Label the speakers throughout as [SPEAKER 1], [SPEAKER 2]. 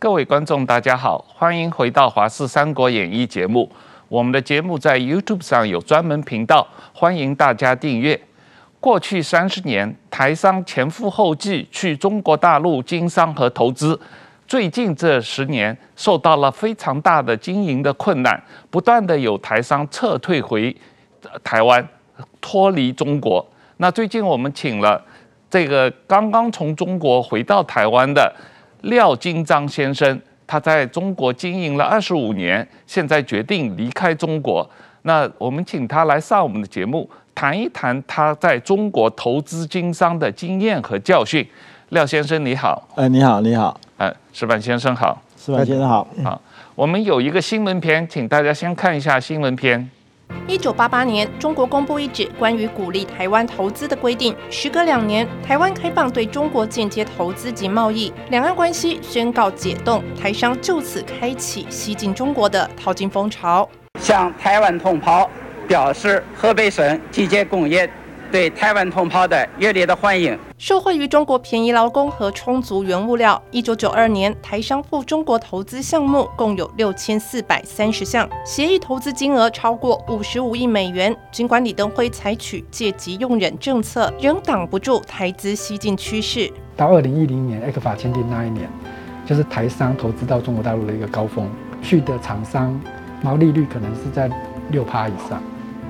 [SPEAKER 1] 各位观众，大家好，欢迎回到《华视三国演义》节目。我们的节目在 YouTube 上有专门频道，欢迎大家订阅。过去三十年，台商前赴后继去中国大陆经商和投资。最近这十年，受到了非常大的经营的困难，不断的有台商撤退回台湾，脱离中国。那最近我们请了这个刚刚从中国回到台湾的。廖金章先生，他在中国经营了二十五年，现在决定离开中国。那我们请他来上我们的节目，谈一谈他在中国投资经商的经验和教训。廖先生你好，
[SPEAKER 2] 哎，你好，你好，
[SPEAKER 1] 哎，石板先生好，
[SPEAKER 2] 石板先生好，
[SPEAKER 1] 好，我们有一个新闻片，请大家先看一下新闻片。
[SPEAKER 3] 一九八八年，中国公布一纸关于鼓励台湾投资的规定。时隔两年，台湾开放对中国间接投资及贸易，两岸关系宣告解冻，台商就此开启西进中国的淘金风潮。
[SPEAKER 4] 向台湾同胞表示河北省季节工业对台湾同胞的热烈的欢迎。
[SPEAKER 3] 受惠于中国便宜劳工和充足原物料，一九九二年台商赴中国投资项目共有六千四百三十项，协议投资金额超过五十五亿美元。尽管李登辉采取借机用人政策，仍挡不住台资西进趋势。
[SPEAKER 5] 到二零一零年 ECFA 签订那一年，就是台商投资到中国大陆的一个高峰，去的厂商毛利率可能是在六趴以上，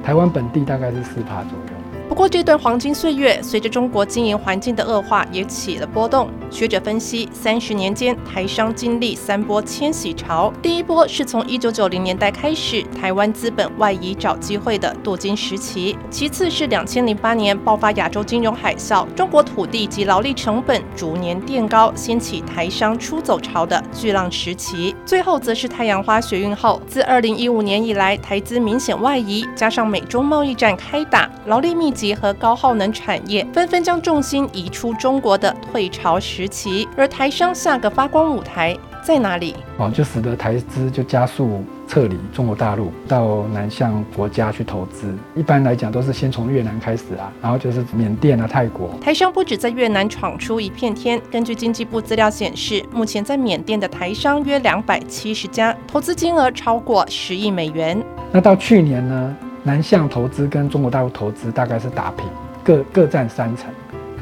[SPEAKER 5] 台湾本地大概是四趴左右。
[SPEAKER 3] 不过，这段黄金岁月随着中国经营环境的恶化也起了波动。学者分析，三十年间台商经历三波迁徙潮。第一波是从一九九零年代开始，台湾资本外移找机会的镀金时期；其次是两千零八年爆发亚洲金融海啸，中国土地及劳力成本逐年垫高，掀起台商出走潮的巨浪时期；最后则是太阳花学运后，自二零一五年以来，台资明显外移，加上美中贸易战开打，劳力密集。结合高耗能产业，纷纷将重心移出中国的退潮时期，而台商下个发光舞台在哪里？
[SPEAKER 5] 哦，就使得台资就加速撤离中国大陆，到南向国家去投资。一般来讲，都是先从越南开始啊，然后就是缅甸啊、泰国。
[SPEAKER 3] 台商不止在越南闯出一片天，根据经济部资料显示，目前在缅甸的台商约两百七十家，投资金额超过十亿美元。
[SPEAKER 5] 那到去年呢？南向投资跟中国大陆投资大概是打平，各各占三成。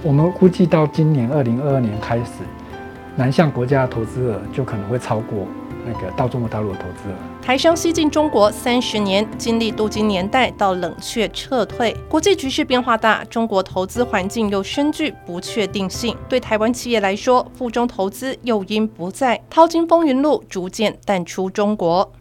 [SPEAKER 5] 我们估计到今年二零二二年开始，南向国家的投资额就可能会超过那个到中国大陆的投资额。
[SPEAKER 3] 台商西进中国三十年，经历镀金年代到冷却撤退，国际局势变化大，中国投资环境又深具不确定性。对台湾企业来说，赴中投资诱因不在，淘金风云录逐渐淡出中国。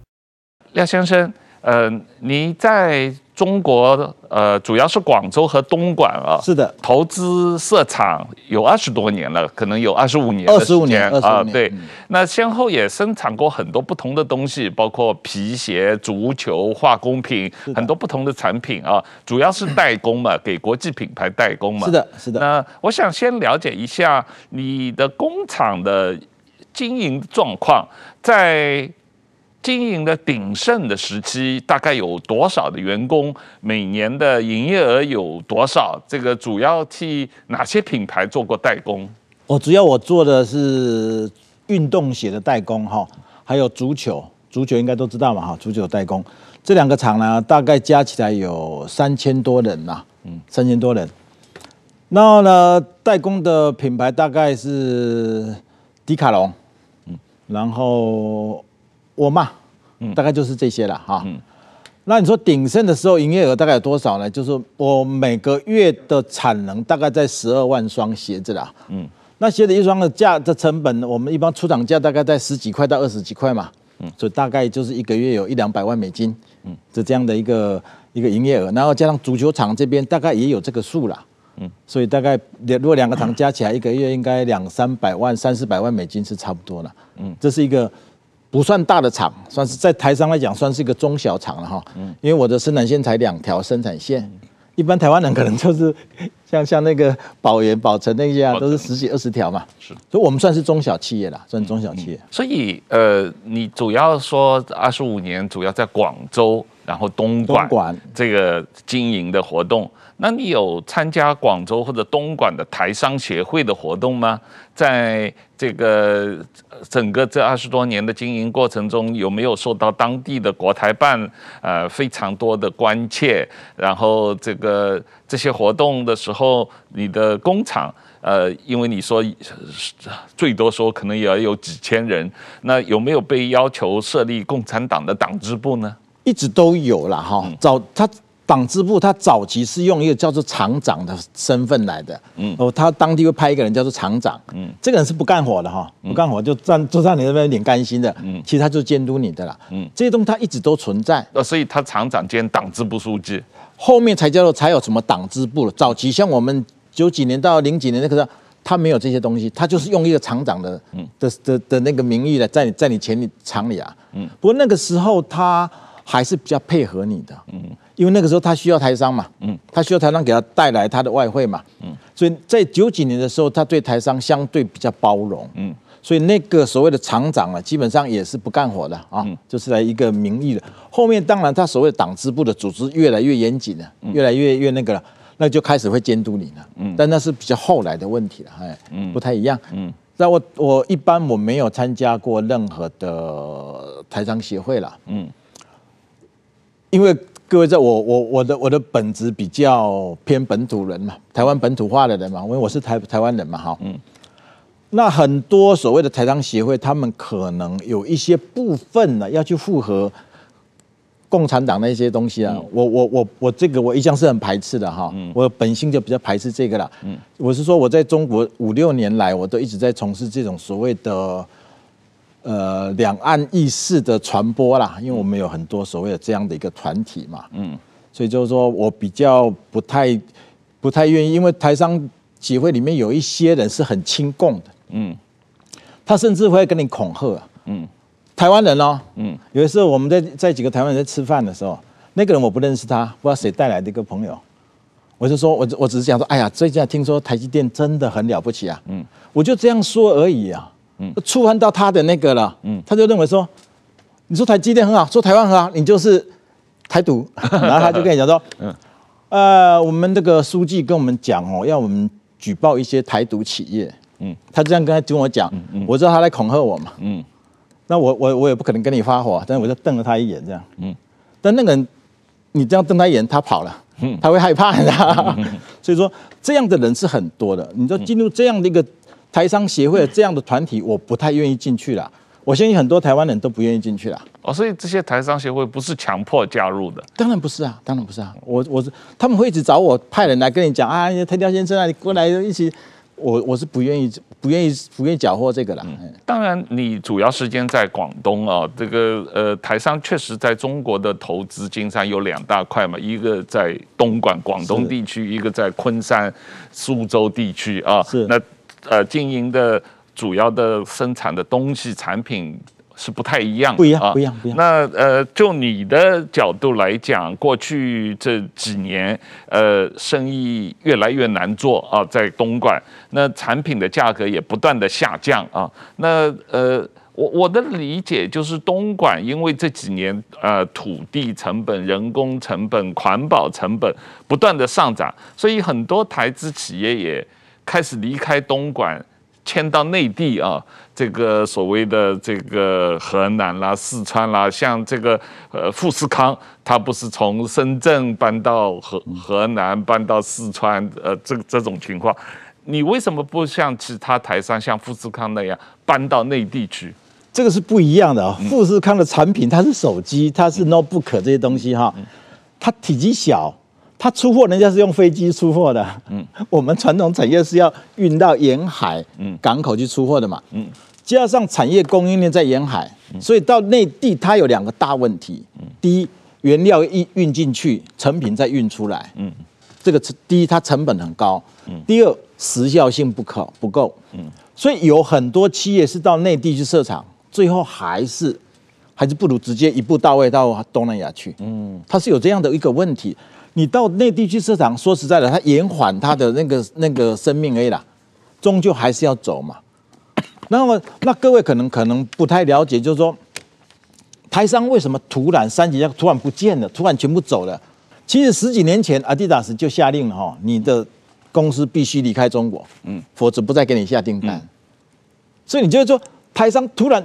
[SPEAKER 1] 廖先生。呃，你在中国呃，主要是广州和东莞啊，
[SPEAKER 2] 是的，
[SPEAKER 1] 投资设厂有二十多年了，可能有二十五年，二十五年啊，对，嗯、那先后也生产过很多不同的东西，包括皮鞋、足球、化工品，很多不同的产品啊，主要是代工嘛，给国际品牌代工嘛，
[SPEAKER 2] 是的，是的。
[SPEAKER 1] 那我想先了解一下你的工厂的经营状况，在。经营的鼎盛的时期，大概有多少的员工？每年的营业额有多少？这个主要替哪些品牌做过代工？
[SPEAKER 2] 我主要我做的是运动鞋的代工哈，还有足球，足球应该都知道嘛哈，足球代工这两个厂呢，大概加起来有三千多人呐，嗯，三千多人。然后呢，代工的品牌大概是迪卡侬，嗯，然后。我嘛，嗯大概就是这些了哈。嗯那你说鼎盛的时候营业额大概有多少呢？就是我每个月的产能大概在十二万双鞋子啦。嗯，那鞋子一双的价的成本，我们一般出厂价大概在十几块到二十几块嘛。嗯，所以大概就是一个月有一两百万美金。嗯，就这样的一个一个营业额，然后加上足球场这边大概也有这个数啦。嗯，所以大概如果两个厂加起来一个月应该两三百万、三四百万美金是差不多了。嗯，这是一个。不算大的厂，算是在台商来讲，算是一个中小厂了哈。嗯，因为我的生产线才两条生产线，一般台湾人可能就是像像那个宝元、宝成那些啊，都是十几二十条嘛。是，所以我们算是中小企业啦，算中小企业。
[SPEAKER 1] 所以呃，你主要说二十五年主要在广州然后东莞这个经营的活动。那你有参加广州或者东莞的台商协会的活动吗？在这个整个这二十多年的经营过程中，有没有受到当地的国台办呃非常多的关切？然后这个这些活动的时候，你的工厂呃，因为你说最多说可能也要有几千人，那有没有被要求设立共产党的党支部呢？
[SPEAKER 2] 一直都有了哈，早他。党支部他早期是用一个叫做厂长的身份来的，嗯，哦，他当地会派一个人叫做厂长，嗯，这个人是不干活的哈，不干活就站坐在你那边领干薪的，嗯，其实他就监督你的啦，嗯，这些东西他一直都存在，
[SPEAKER 1] 呃，所以他厂长兼党支部书记，
[SPEAKER 2] 后面才叫做才有什么党支部了。早期像我们九几年到零几年那个时候，他没有这些东西，他就是用一个厂长的，嗯，的的的那个名义来在你在你前里厂里啊，嗯，不过那个时候他还是比较配合你的，嗯。因为那个时候他需要台商嘛，嗯，他需要台商给他带来他的外汇嘛，嗯，所以在九几年的时候，他对台商相对比较包容，嗯，所以那个所谓的厂长啊，基本上也是不干活的啊，就是来一个名义的。后面当然他所谓的党支部的组织越来越严谨了，越来越越那个了，那就开始会监督你了，嗯，但那是比较后来的问题了，哎，嗯，不太一样，嗯，那我我一般我没有参加过任何的台商协会了，嗯，因为。各位在我我我的我的本质比较偏本土人嘛，台湾本土化的人嘛，因为我是台台湾人嘛，哈，嗯，那很多所谓的台商协会，他们可能有一些部分呢要去符合共产党的一些东西啊，嗯、我我我我这个我一向是很排斥的哈，嗯，我本性就比较排斥这个了，嗯，我是说我在中国五六年来，我都一直在从事这种所谓的。呃，两岸意识的传播啦，因为我们有很多所谓的这样的一个团体嘛，嗯，所以就是说我比较不太不太愿意，因为台商协会里面有一些人是很亲共的，嗯，他甚至会跟你恐吓，嗯，台湾人哦，嗯，有的时候我们在在几个台湾人在吃饭的时候，那个人我不认识他，不知道谁带来的一个朋友，我就说我我只是想说，哎呀，最近听说台积电真的很了不起啊，嗯，我就这样说而已啊。嗯，触犯到他的那个了，嗯，他就认为说，你说台积电很好，说台湾很好，你就是台独，然后他就跟你讲说，嗯，呃，我们这个书记跟我们讲哦，要我们举报一些台独企业，嗯，他这样跟他跟我讲，嗯，我知道他在恐吓我嘛，嗯，那我我我也不可能跟你发火，但是我就瞪了他一眼这样，嗯，但那个人你这样瞪他一眼，他跑了，嗯，他会害怕的，所以说这样的人是很多的，你知道进入这样的一个。台商协会这样的团体，我不太愿意进去了。我相信很多台湾人都不愿意进去了。
[SPEAKER 1] 哦，所以这些台商协会不是强迫加入的？
[SPEAKER 2] 当然不是啊，当然不是啊。我我是他们会一直找我派人来跟你讲啊，台雕先生啊，你过来一起。我我是不愿意不愿意不愿意搅和这个了。嗯，
[SPEAKER 1] 当然，你主要时间在广东啊，这个呃台商确实在中国的投资经商有两大块嘛，一个在东莞广东地区，一个在昆山苏州地区啊。是那。呃，经营的主要的生产的东西产品是不太一样，
[SPEAKER 2] 不一样，不一样，不一样。
[SPEAKER 1] 那呃，就你的角度来讲，过去这几年，呃，生意越来越难做啊，在东莞，那产品的价格也不断的下降啊。那呃，我我的理解就是，东莞因为这几年呃土地成本、人工成本、环保成本不断的上涨，所以很多台资企业也。开始离开东莞，迁到内地啊，这个所谓的这个河南啦、四川啦，像这个呃富士康，它不是从深圳搬到河河南，搬到四川，呃，这这种情况，你为什么不像其他台商像富士康那样搬到内地去？
[SPEAKER 2] 这个是不一样的啊，富士康的产品它是手机，它是 notebook 这些东西哈，它体积小。他出货，人家是用飞机出货的。嗯，我们传统产业是要运到沿海港口去出货的嘛。嗯，加上产业供应链在沿海，所以到内地它有两个大问题。第一，原料一运进去，成品再运出来。嗯，这个第一它成本很高。嗯，第二时效性不可不够。嗯，所以有很多企业是到内地去设厂，最后还是还是不如直接一步到位到东南亚去。嗯，它是有这样的一个问题。你到内地去设厂，说实在的，它延缓它的那个那个生命而已啦，终究还是要走嘛。那么，那各位可能可能不太了解，就是说，台商为什么突然三级要突然不见了，突然全部走了？其实十几年前，阿迪达斯就下令了哈，你的公司必须离开中国，嗯，否则不再给你下订单。嗯、所以你就是说，台商突然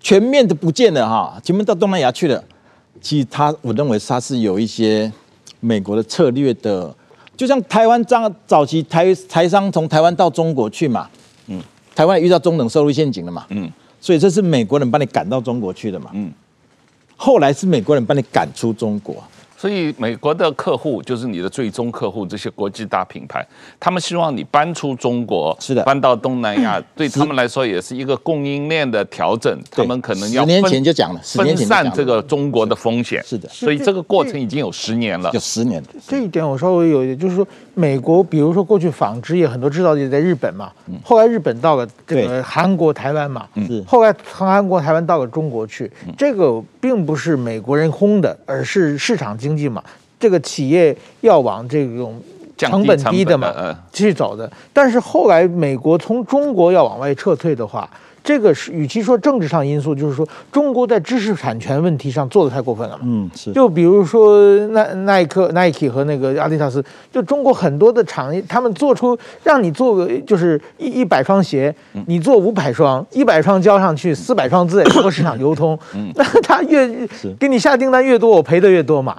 [SPEAKER 2] 全面的不见了哈，全面到东南亚去了。其实他，我认为他是有一些美国的策略的，就像台湾早早期台台商从台湾到中国去嘛，嗯，台湾也遇到中等收入陷阱了嘛，嗯，所以这是美国人把你赶到中国去的嘛，嗯，后来是美国人把你赶出中国。
[SPEAKER 1] 所以美国的客户就是你的最终客户，这些国际大品牌，他们希望你搬出中国，
[SPEAKER 2] 是的，
[SPEAKER 1] 搬到东南亚，对他们来说也是一个供应链的调整。他们可能要
[SPEAKER 2] 十年前就讲了，
[SPEAKER 1] 分散这个中国的风险。
[SPEAKER 2] 是的，
[SPEAKER 1] 所以这个过程已经有十年了，
[SPEAKER 2] 有十年。
[SPEAKER 6] 这一点我稍微有一点，就是说，美国比如说过去纺织业很多制造业在日本嘛，后来日本到了这个韩国、台湾嘛，是。后来从韩国、台湾到了中国去，这个并不是美国人轰的，而是市场经济嘛。这个企业要往这种成本低的嘛去走的，但是后来美国从中国要往外撤退的话，这个是与其说政治上因素，就是说中国在知识产权问题上做的太过分了嘛。嗯，是。就比如说耐耐克、Nike 和那个阿迪达斯，就中国很多的厂业，他们做出让你做个就是一一百双鞋，你做五百双，一百双交上去，四百双自己和市场流通，嗯 那他越给你下订单越多，我赔的越多嘛。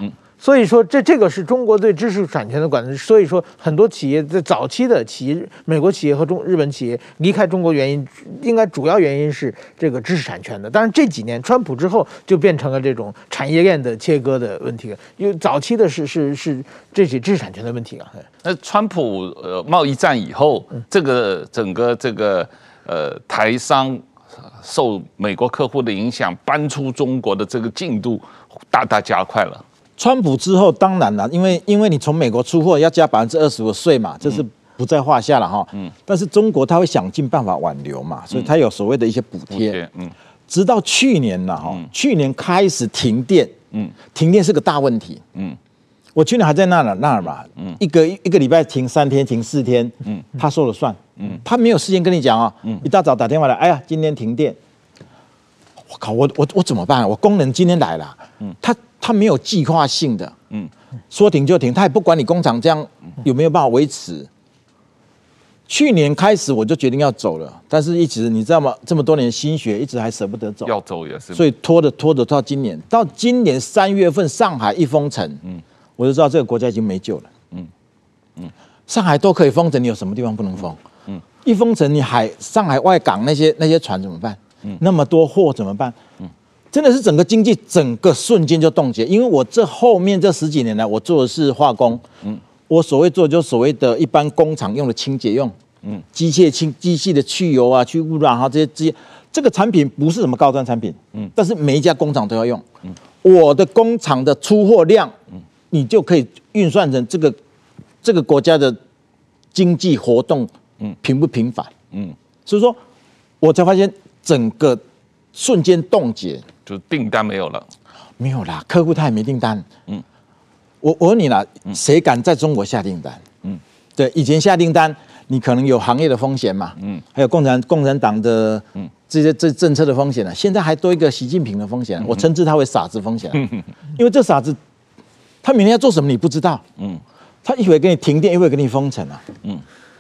[SPEAKER 6] 所以说，这这个是中国对知识产权的管制。所以说，很多企业在早期的企业，美国企业和中日本企业离开中国原因，应该主要原因是这个知识产权的。但是这几年川普之后，就变成了这种产业链的切割的问题。因为早期的是是是这些知识产权的问题啊。
[SPEAKER 1] 那川普呃贸易战以后，这个整个这个呃台商受美国客户的影响搬出中国的这个进度大大加快了。
[SPEAKER 2] 川普之后，当然了，因为因为你从美国出货要加百分之二十五的税嘛，这是不在话下了哈。嗯。但是中国他会想尽办法挽留嘛，所以他有所谓的一些补贴。嗯。直到去年了哈，去年开始停电。嗯。停电是个大问题。嗯。我去年还在那儿那儿嘛。嗯。一个一个礼拜停三天，停四天。嗯。他说了算。嗯。他没有事先跟你讲啊。嗯。一大早打电话来，哎呀，今天停电。我靠，我我我怎么办？我工人今天来了。嗯。他。他没有计划性的，嗯，说停就停，他也不管你工厂这样有没有办法维持。去年开始我就决定要走了，但是一直你知道吗？这么多年心血一直还舍不得走，
[SPEAKER 1] 要走也是，
[SPEAKER 2] 所以拖着拖着到今年，到今年三月份上海一封城，嗯，我就知道这个国家已经没救了，嗯嗯，上海都可以封城，你有什么地方不能封？嗯，一封城，你海上海外港那些那些船怎么办？嗯，那么多货怎么办？嗯。真的是整个经济整个瞬间就冻结，因为我这后面这十几年来，我做的是化工，嗯，我所谓做就所谓的一般工厂用的清洁用，嗯，机械清机器的去油啊、去污染啊这些这些，这个产品不是什么高端产品，嗯，但是每一家工厂都要用，嗯，我的工厂的出货量，嗯，你就可以运算成这个这个国家的经济活动，嗯，频不频繁，嗯，所以说，我才发现整个瞬间冻结。
[SPEAKER 1] 就订单没有了，
[SPEAKER 2] 没有啦，客户他也没订单。嗯，我我问你啦，谁敢在中国下订单？嗯，对，以前下订单，你可能有行业的风险嘛，嗯，还有共产共产党的嗯这些这政策的风险呢。现在还多一个习近平的风险，我称之他为傻子风险。嗯，因为这傻子，他明天要做什么你不知道。嗯，他一会儿给你停电，一会儿给你封城啊。嗯。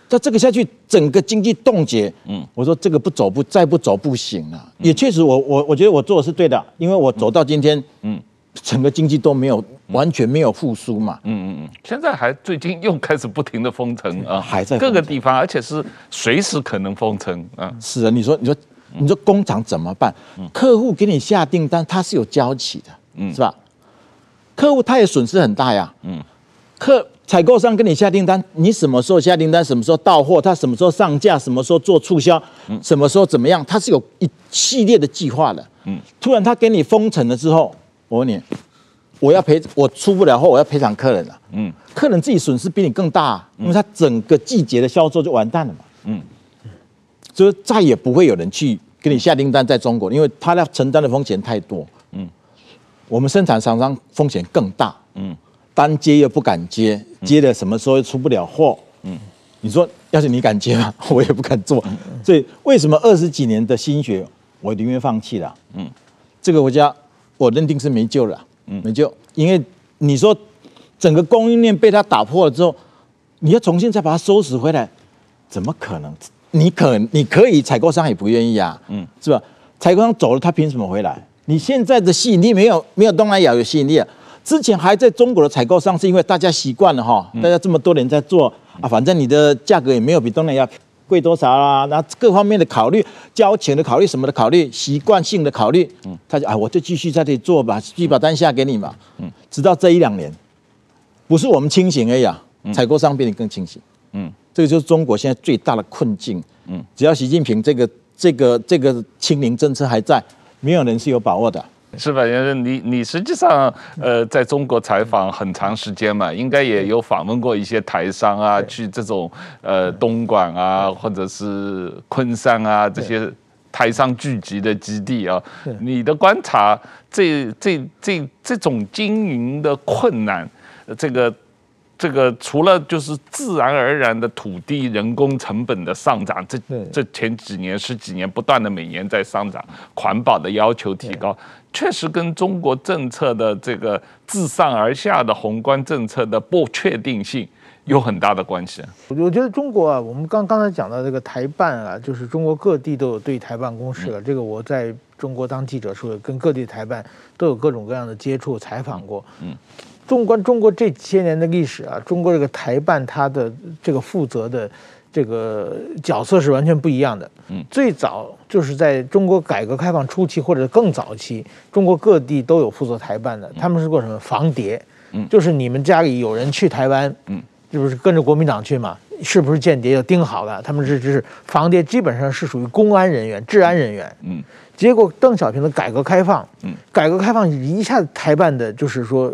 [SPEAKER 2] 那这个下去，整个经济冻结。嗯，我说这个不走不再不走不行了。也确实我，我我我觉得我做的是对的，因为我走到今天，嗯，整个经济都没有完全没有复苏嘛。嗯嗯嗯，
[SPEAKER 1] 现在还最近又开始不停的封城啊，还在各个地方，而且是随时可能封城啊。
[SPEAKER 2] 是啊，你说你说你说工厂怎么办？客户给你下订单，他是有交期的，嗯，是吧？客户他也损失很大呀。嗯，客。采购商跟你下订单，你什么时候下订单，什么时候到货，他什么时候上架，什么时候做促销，什么时候怎么样，他是有一系列的计划的。嗯，突然他给你封城了之后，我问你，我要赔，我出不了货，我要赔偿客人了。嗯，客人自己损失比你更大，因为他整个季节的销售就完蛋了嘛。嗯，所以再也不会有人去给你下订单在中国，因为他要承担的风险太多。嗯，我们生产厂商风险更大。嗯。单接又不敢接，接了什么时候又出不了货？嗯，你说要是你敢接吗？我也不敢做。所以为什么二十几年的心血，我宁愿放弃了？嗯，这个国家我认定是没救了，嗯，没救，因为你说整个供应链被它打破了之后，你要重新再把它收拾回来，怎么可能？你可你可以，采购商也不愿意啊，嗯，是吧？采购商走了，他凭什么回来？你现在的吸引力没有没有东南亚有吸引力啊？之前还在中国的采购商是因为大家习惯了哈，大家这么多年在做啊，反正你的价格也没有比东南亚贵多少啦，那各方面的考虑、交钱的考虑、什么的考虑、习惯性的考虑，嗯，他就啊，我就继续在这里做吧，继续把单下给你嘛，嗯，直到这一两年，不是我们清醒而已啊，采购商比你更清醒，嗯。这个就是中国现在最大的困境。嗯，只要习近平这个这个这个清零政策还在，没有人是有把握的，
[SPEAKER 1] 是吧？就是你你实际上呃，在中国采访很长时间嘛，应该也有访问过一些台商啊，去这种呃东莞啊，或者是昆山啊这些台商聚集的基地啊。你的观察，这这这这种经营的困难，这个。这个除了就是自然而然的土地、人工成本的上涨，这这前几年、十几年不断的每年在上涨，环保的要求提高，确实跟中国政策的这个自上而下的宏观政策的不确定性有很大的关系。
[SPEAKER 6] 我觉得中国啊，我们刚刚才讲到这个台办啊，就是中国各地都有对台办公室了。这个我在中国当记者时候，跟各地台办都有各种各样的接触、采访过。嗯。纵观中国这些年的历史啊，中国这个台办它的这个负责的这个角色是完全不一样的。嗯，最早就是在中国改革开放初期或者更早期，中国各地都有负责台办的。他们是做什么防谍？嗯，就是你们家里有人去台湾，嗯，是不是跟着国民党去嘛？是不是间谍要盯好了？他们是就是防谍，基本上是属于公安人员、治安人员。嗯，结果邓小平的改革开放，嗯，改革开放一下子台办的就是说。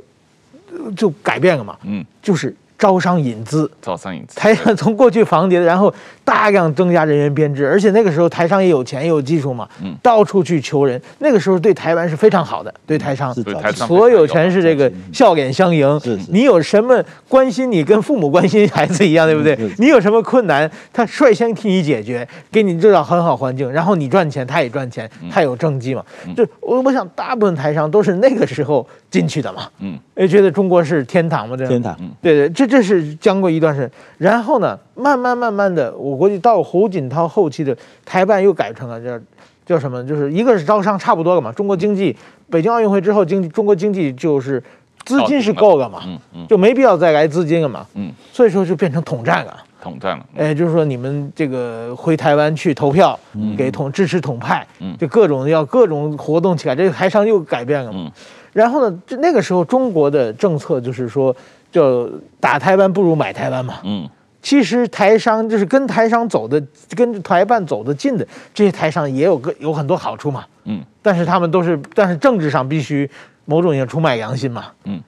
[SPEAKER 6] 就改变了嘛，嗯，就是招商引资，
[SPEAKER 1] 招商引资，
[SPEAKER 6] 台商从过去房跌，然后大量增加人员编制，而且那个时候台商也有钱也有技术嘛，嗯，到处去求人，那个时候对台湾是非常好的，对台商，
[SPEAKER 1] 对台商，
[SPEAKER 6] 所有全是这个笑脸相迎，是，你有什么关心你跟父母关心孩子一样，对不对？你有什么困难，他率先替你解决，给你制造很好环境，然后你赚钱，他也赚钱，他有政绩嘛，就我我想大部分台商都是那个时候进去的嘛，嗯，也觉得中国是天堂嘛，这样，
[SPEAKER 2] 天堂，
[SPEAKER 6] 对对，这这是将过一段时间，然后呢，慢慢慢慢的，我估计到胡锦涛后期的台办又改成了叫叫什么？就是一个是招商差不多了嘛，中国经济，北京奥运会之后经济，中国经济就是资金是够了嘛，嗯嗯，就没必要再来资金了嘛，嗯，所以说就变成统战了，
[SPEAKER 1] 统战了，
[SPEAKER 6] 哎，就是说你们这个回台湾去投票，给统支持统派，嗯，就各种要各种活动起来，这个台商又改变了嘛。然后呢，就那个时候中国的政策就是说，就打台湾不如买台湾嘛。嗯，其实台商就是跟台商走的，跟台办走得近的这些台商也有个有很多好处嘛。嗯，但是他们都是，但是政治上必须某种也出卖良心嘛。嗯，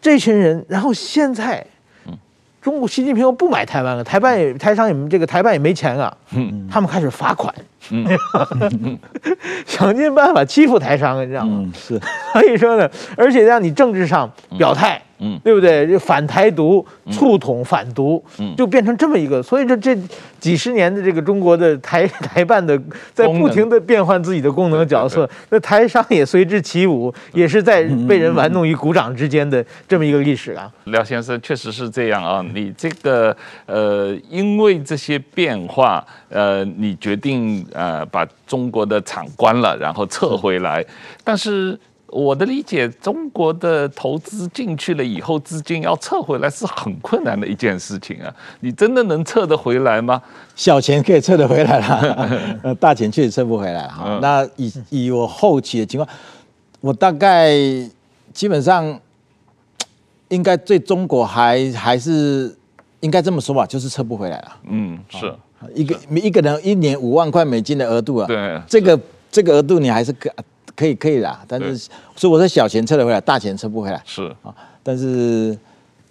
[SPEAKER 6] 这群人，然后现在。嗯中国习近平又不买台湾了，台办也台商也这个台办也没钱啊，嗯，他们开始罚款，嗯，想尽办法欺负台商，你知道吗？
[SPEAKER 2] 嗯，是，
[SPEAKER 6] 所以说呢，而且让你政治上表态。嗯嗯，对不对？就反台独、促统反独，嗯，就变成这么一个。所以这这几十年的这个中国的台 台办的，在不停的变换自己的功能角色，那台商也随之起舞，也是在被人玩弄于股掌之间的这么一个历史啊。
[SPEAKER 1] 廖先生确实是这样啊，你这个呃，因为这些变化，呃，你决定呃把中国的厂关了，然后撤回来，但是。我的理解，中国的投资进去了以后，资金要撤回来是很困难的一件事情啊！你真的能撤得回来吗？
[SPEAKER 2] 小钱可以撤得回来了，呃，大钱确实撤不回来哈。那以以我后期的情况，我大概基本上应该对中国还还是应该这么说吧，就是撤不回来了。
[SPEAKER 1] 嗯，是
[SPEAKER 2] 一个一个人一年五万块美金的额度啊。
[SPEAKER 1] 对，
[SPEAKER 2] 这个这个额度你还是可。可以可以啦，但是所以我说小钱撤得回来，大钱撤不回来。
[SPEAKER 1] 是啊，
[SPEAKER 2] 但是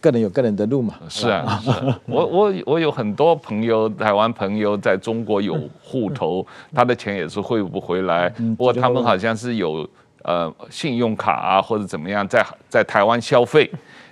[SPEAKER 2] 个人有个人的路嘛。
[SPEAKER 1] 是啊，是啊 我我我有很多朋友，台湾朋友在中国有户头，他的钱也是汇不回来。不过他们好像是有呃信用卡啊或者怎么样，在在台湾消费，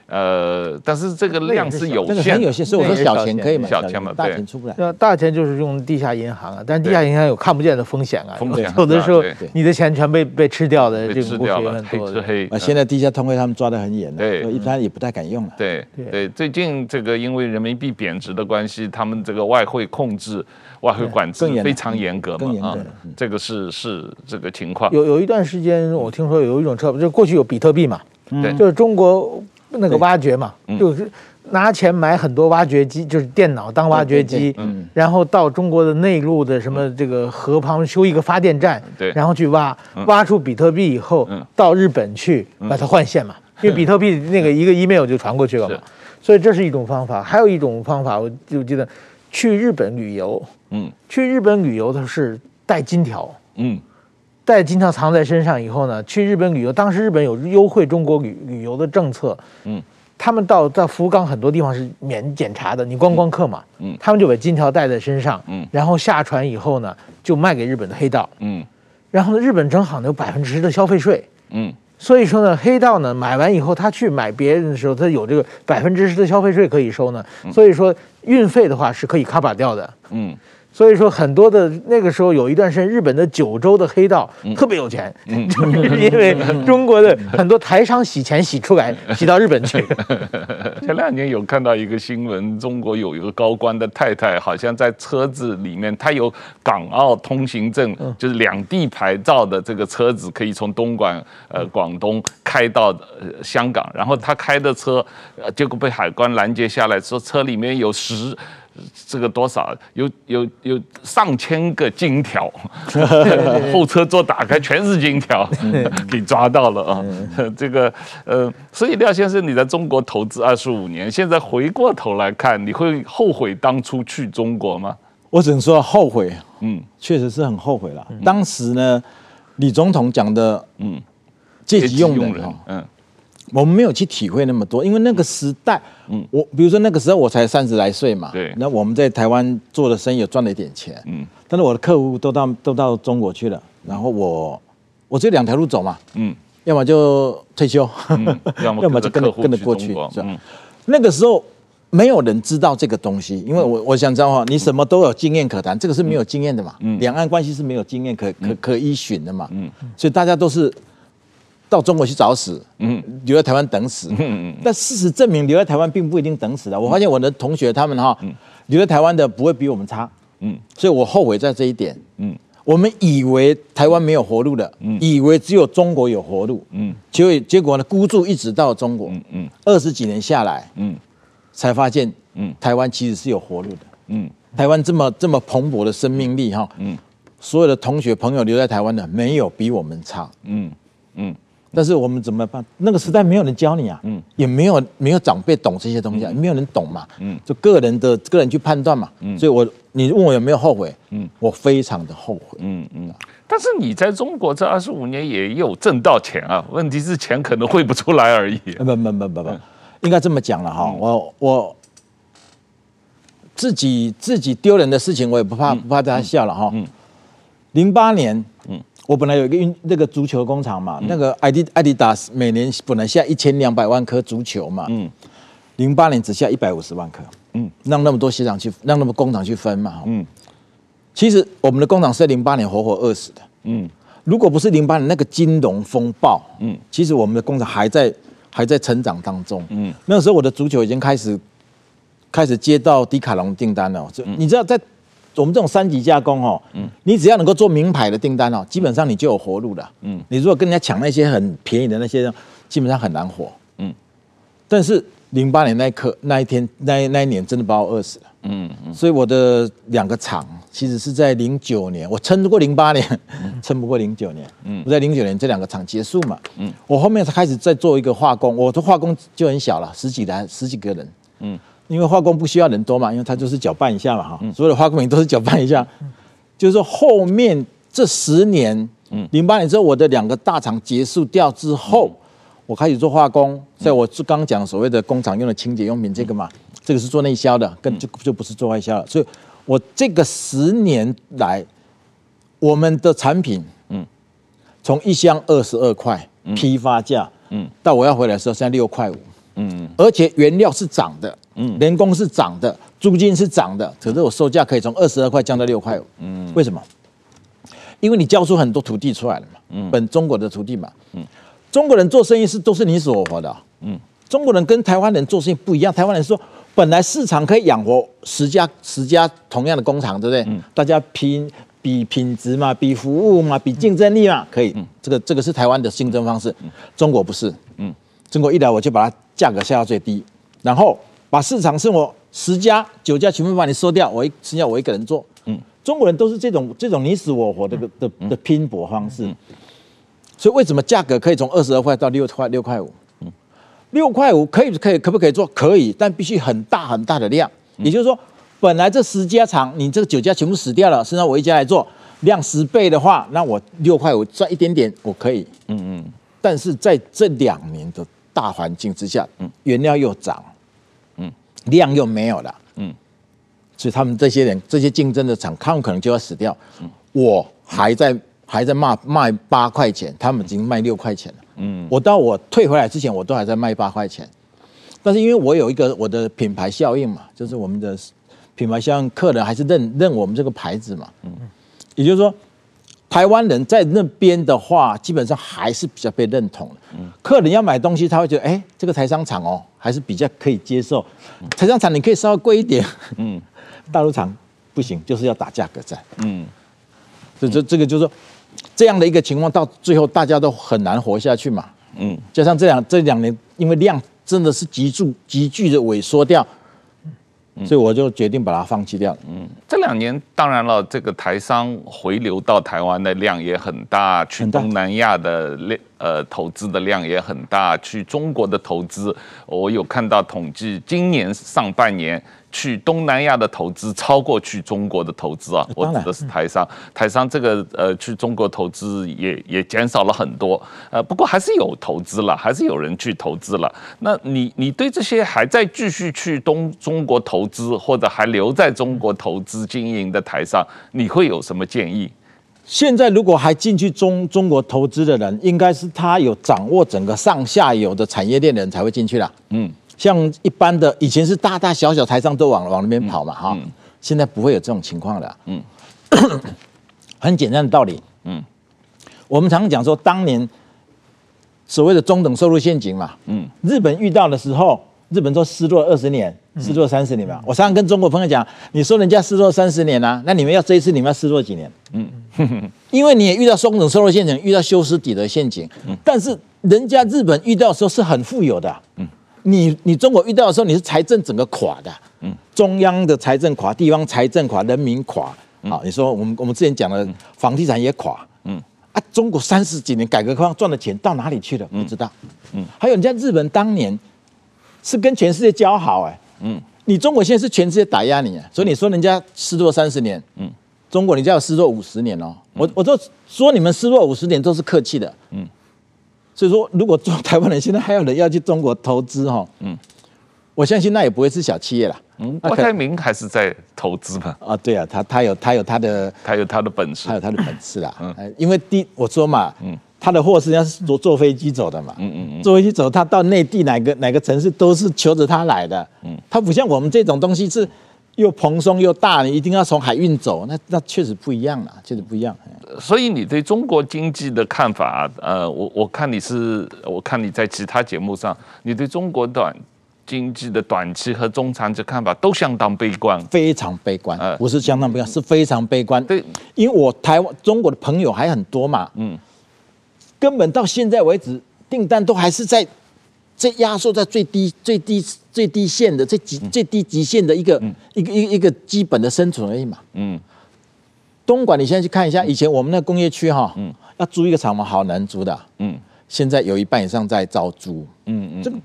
[SPEAKER 1] 呃，但是这个量是有限，
[SPEAKER 2] 很有限，所以我说小钱可以买，
[SPEAKER 1] 小钱嘛，
[SPEAKER 2] 大钱出不来。
[SPEAKER 6] 那大钱就是用地下银行啊，但是地下银行有看不见的风险啊，
[SPEAKER 1] 风险
[SPEAKER 6] 有的时候你的钱全被被吃掉的，这个
[SPEAKER 1] 吃掉了，黑吃黑。
[SPEAKER 2] 啊，现在地下通会他们抓得很严的，
[SPEAKER 1] 对，
[SPEAKER 2] 一般也不太敢用了。
[SPEAKER 1] 对对，最近这个因为人民币贬值的关系，他们这个外汇控制、外汇管制非常严格嘛，啊，这个是是这个情况。
[SPEAKER 6] 有有一段时间，我听说有一种车，就过去有比特币嘛，对，就是中国。那个挖掘嘛，就是拿钱买很多挖掘机，就是电脑当挖掘机，然后到中国的内陆的什么这个河旁修一个发电站，然后去挖，挖出比特币以后，到日本去把它换现嘛，因为比特币那个一个 email 就传过去了嘛，所以这是一种方法。还有一种方法，我就记得去日本旅游，嗯，去日本旅游的是带金条，嗯。带金条藏在身上以后呢，去日本旅游，当时日本有优惠中国旅旅游的政策，嗯，他们到在福冈很多地方是免检查的，你观光客嘛，嗯，他们就把金条带在身上，嗯，然后下船以后呢，就卖给日本的黑道，嗯，然后呢，日本正好有百分之十的消费税，嗯，所以说呢，黑道呢买完以后，他去买别人的时候，他有这个百分之十的消费税可以收呢，所以说运费的话是可以 cover 掉的，嗯。所以说，很多的那个时候有一段时间，日本的九州的黑道特别有钱，嗯，就是因为中国的很多台商洗钱洗出来，洗到日本去。
[SPEAKER 1] 前两年有看到一个新闻，中国有一个高官的太太，好像在车子里面，他有港澳通行证，就是两地牌照的这个车子，可以从东莞呃广东开到呃香港，然后他开的车，呃结果被海关拦截下来，说车里面有十。这个多少有有有上千个金条，后车座打开全是金条，给抓到了啊！这个呃，所以廖先生，你在中国投资二十五年，现在回过头来看，你会后悔当初去中国吗？
[SPEAKER 2] 我只能说后悔，嗯，确实是很后悔了。当时呢，李总统讲的，嗯，借机用人，嗯。我们没有去体会那么多，因为那个时代，嗯，我比如说那个时候我才三十来岁嘛，对，那我们在台湾做的生意也赚了一点钱，嗯，但是我的客户都到都到中国去了，然后我我只有两条路走嘛，嗯，要么就退休，嗯、要么就跟着跟着过去，是吧？嗯、那个时候没有人知道这个东西，因为我我想知道哈，你什么都有经验可谈，这个是没有经验的嘛，嗯，两岸关系是没有经验可可可依循的嘛，嗯，所以大家都是。到中国去找死，嗯，留在台湾等死，嗯嗯。但事实证明，留在台湾并不一定等死的。我发现我的同学他们哈，留在台湾的不会比我们差，嗯。所以我后悔在这一点，嗯。我们以为台湾没有活路的，嗯，以为只有中国有活路，嗯。结果结果呢，孤注一掷到中国，嗯嗯。二十几年下来，嗯，才发现，嗯，台湾其实是有活路的，嗯。台湾这么这么蓬勃的生命力哈，嗯。所有的同学朋友留在台湾的，没有比我们差，嗯嗯。但是我们怎么办？那个时代没有人教你啊，嗯，也没有没有长辈懂这些东西啊，没有人懂嘛，嗯，就个人的个人去判断嘛，嗯，所以我你问我有没有后悔？嗯，我非常的后悔，嗯嗯。
[SPEAKER 1] 但是你在中国这二十五年也有挣到钱啊，问题是钱可能汇不出来而已。
[SPEAKER 2] 不不不不不，应该这么讲了哈，我我自己自己丢人的事情我也不怕不怕大家笑了哈，嗯，零八年，嗯。我本来有一个运那个足球工厂嘛，嗯、那个艾迪艾迪达斯每年本来下一千两百万颗足球嘛，嗯，零八年只下一百五十万颗，嗯，让那么多鞋厂去，让那么工厂去分嘛，嗯，其实我们的工厂是在零八年活活饿死的，嗯，如果不是零八年那个金融风暴，嗯，其实我们的工厂还在还在成长当中，嗯，那个时候我的足球已经开始开始接到迪卡侬订单了，就你知道在。我们这种三级加工哦，嗯，你只要能够做名牌的订单哦，基本上你就有活路了，嗯，你如果跟人家抢那些很便宜的那些，基本上很难活，嗯。但是零八年那一刻那一天那那一年真的把我饿死了，嗯嗯。所以我的两个厂其实是在零九年，我撑不过零八年，撑不过零九年，嗯，我在零九年这两个厂结束嘛，嗯，我后面才开始在做一个化工，我的化工就很小了，十几来十几个人，嗯。因为化工不需要人多嘛，因为它就是搅拌一下嘛，哈，所有的化工品都是搅拌一下。就是说后面这十年，嗯，零八年之后，我的两个大厂结束掉之后，我开始做化工，在我刚讲所谓的工厂用的清洁用品这个嘛，这个是做内销的，跟就就不是做外销了。所以我这个十年来，我们的产品，嗯，从一箱二十二块批发价，嗯，到我要回来的时候，现在六块五。嗯，而且原料是涨的，嗯，人工是涨的，租金是涨的，可是我售价可以从二十二块降到六块五，嗯，为什么？因为你交出很多土地出来了嘛，嗯，本中国的土地嘛，嗯，中国人做生意是都是你死我活的，嗯，中国人跟台湾人做生意不一样，台湾人说本来市场可以养活十家十家同样的工厂，对不对？嗯，大家拼比品质嘛，比服务嘛，比竞争力嘛，可以，嗯，这个这个是台湾的竞争方式，中国不是，嗯，中国一来我就把它价格下到最低，然后把市场剩我十家九家全部把你收掉，我一剩下我一个人做。嗯中国人都是这种这种你死我活的的的拼搏方式，所以为什么价格可以从二十二块到六块六块五？六块五可以可以可不可以做？可以，但必须很大很大的量。也就是说，本来这十家厂，你这个九家全部死掉了，剩下我一家来做，量十倍的话，那我六块五赚一点点，我可以。嗯嗯。但是在这两年的大环境之下，嗯原料又涨，嗯，量又没有了，嗯。所以他们这些人，这些竞争的厂，他们可能就要死掉。我还在还在卖卖八块钱，他们已经卖六块钱了。嗯，我到我退回来之前，我都还在卖八块钱。但是因为我有一个我的品牌效应嘛，就是我们的品牌效应，客人还是认认我们这个牌子嘛。嗯，也就是说，台湾人在那边的话，基本上还是比较被认同的。嗯，客人要买东西，他会觉得，哎，这个台商厂哦，还是比较可以接受。台商厂你可以稍微贵一点。嗯。大陆厂不行，就是要打价格战。嗯，这这这个就是说，这样的一个情况，到最后大家都很难活下去嘛。嗯，加上这两这两年，因为量真的是急速急剧的萎缩掉，所以我就决定把它放弃掉。嗯，
[SPEAKER 1] 这两年当然了，这个台商回流到台湾的量也很大，去东南亚的量呃投资的量也很大，去中国的投资，我有看到统计，今年上半年。去东南亚的投资超过去中国的投资啊，我指的是台商，台商这个呃去中国投资也也减少了很多，呃不过还是有投资了，还是有人去投资了。那你你对这些还在继续去东中国投资或者还留在中国投资经营的台商，你会有什么建议？
[SPEAKER 2] 现在如果还进去中中国投资的人，应该是他有掌握整个上下游的产业链的人才会进去啦。嗯。像一般的以前是大大小小台商都往往那边跑嘛哈，现在不会有这种情况了。嗯，很简单的道理。嗯，我们常讲说当年所谓的中等收入陷阱嘛。嗯，日本遇到的时候，日本都失落二十年，失落三十年嘛。我常常跟中国朋友讲，你说人家失落三十年啊，那你们要这一次你们要失落几年？嗯，因为你也遇到中等收入陷阱，遇到修斯底德陷阱。嗯，但是人家日本遇到的时候是很富有的。嗯。你你中国遇到的时候，你是财政整个垮的，嗯，中央的财政垮，地方财政垮，人民垮，好，你说我们我们之前讲的房地产也垮，嗯，啊，中国三十几年改革开放赚的钱到哪里去了？不知道，嗯，还有人家日本当年是跟全世界交好，哎，嗯，你中国现在是全世界打压你，所以你说人家失落三十年，嗯，中国人家有失落五十年哦，我我都说你们失落五十年都是客气的，嗯。所以说，如果中台湾人现在还有人要去中国投资哈，嗯，我相信那也不会是小企业了。嗯，
[SPEAKER 1] 郭台铭还是在投资嘛？
[SPEAKER 2] 啊，对啊，他他有他有他的，
[SPEAKER 1] 他有他的本事，
[SPEAKER 2] 他有他的本事啦。嗯，因为第我说嘛，嗯，他的货是要是坐坐飞机走的嘛，嗯嗯嗯，坐飞机走，他到内地哪个哪个城市都是求着他来的。嗯，他不像我们这种东西是。又蓬松又大，你一定要从海运走，那那确实不一样了，确实不一样。
[SPEAKER 1] 所以你对中国经济的看法，呃，我我看你是，我看你在其他节目上，你对中国短经济的短期和中长期看法都相当悲观，
[SPEAKER 2] 非常悲观，呃，不是相当悲观，是非常悲观。对，因为我台湾中国的朋友还很多嘛，嗯，根本到现在为止，订单都还是在。在压缩在最低、最低、最低线的最极、最低极限的一个、嗯、一个、一个、一个基本的生存而已嘛。嗯。东莞，你现在去看一下，以前我们那工业区哈，嗯，要租一个厂房，好难租的。嗯。现在有一半以上在招租。嗯嗯。这个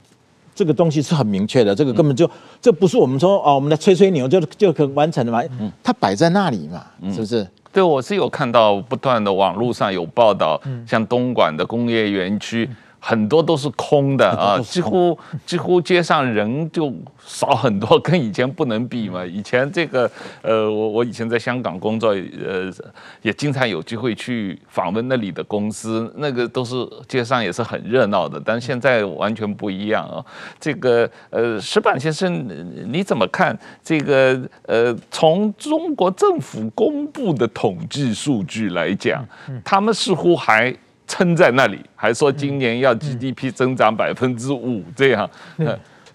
[SPEAKER 2] 这个东西是很明确的，这个根本就、嗯、这不是我们说哦，我们来吹吹牛就就可完成的嘛。嗯。它摆在那里嘛，是不是？
[SPEAKER 1] 对，我是有看到不断的网络上有报道，像东莞的工业园区。很多都是空的啊，几乎几乎街上人就少很多，跟以前不能比嘛。以前这个呃，我我以前在香港工作，呃，也经常有机会去访问那里的公司，那个都是街上也是很热闹的。但现在完全不一样啊。这个呃，石板先生，你怎么看这个呃，从中国政府公布的统计数据来讲，他们似乎还。撑在那里，还说今年要 GDP 增长百分之五这样。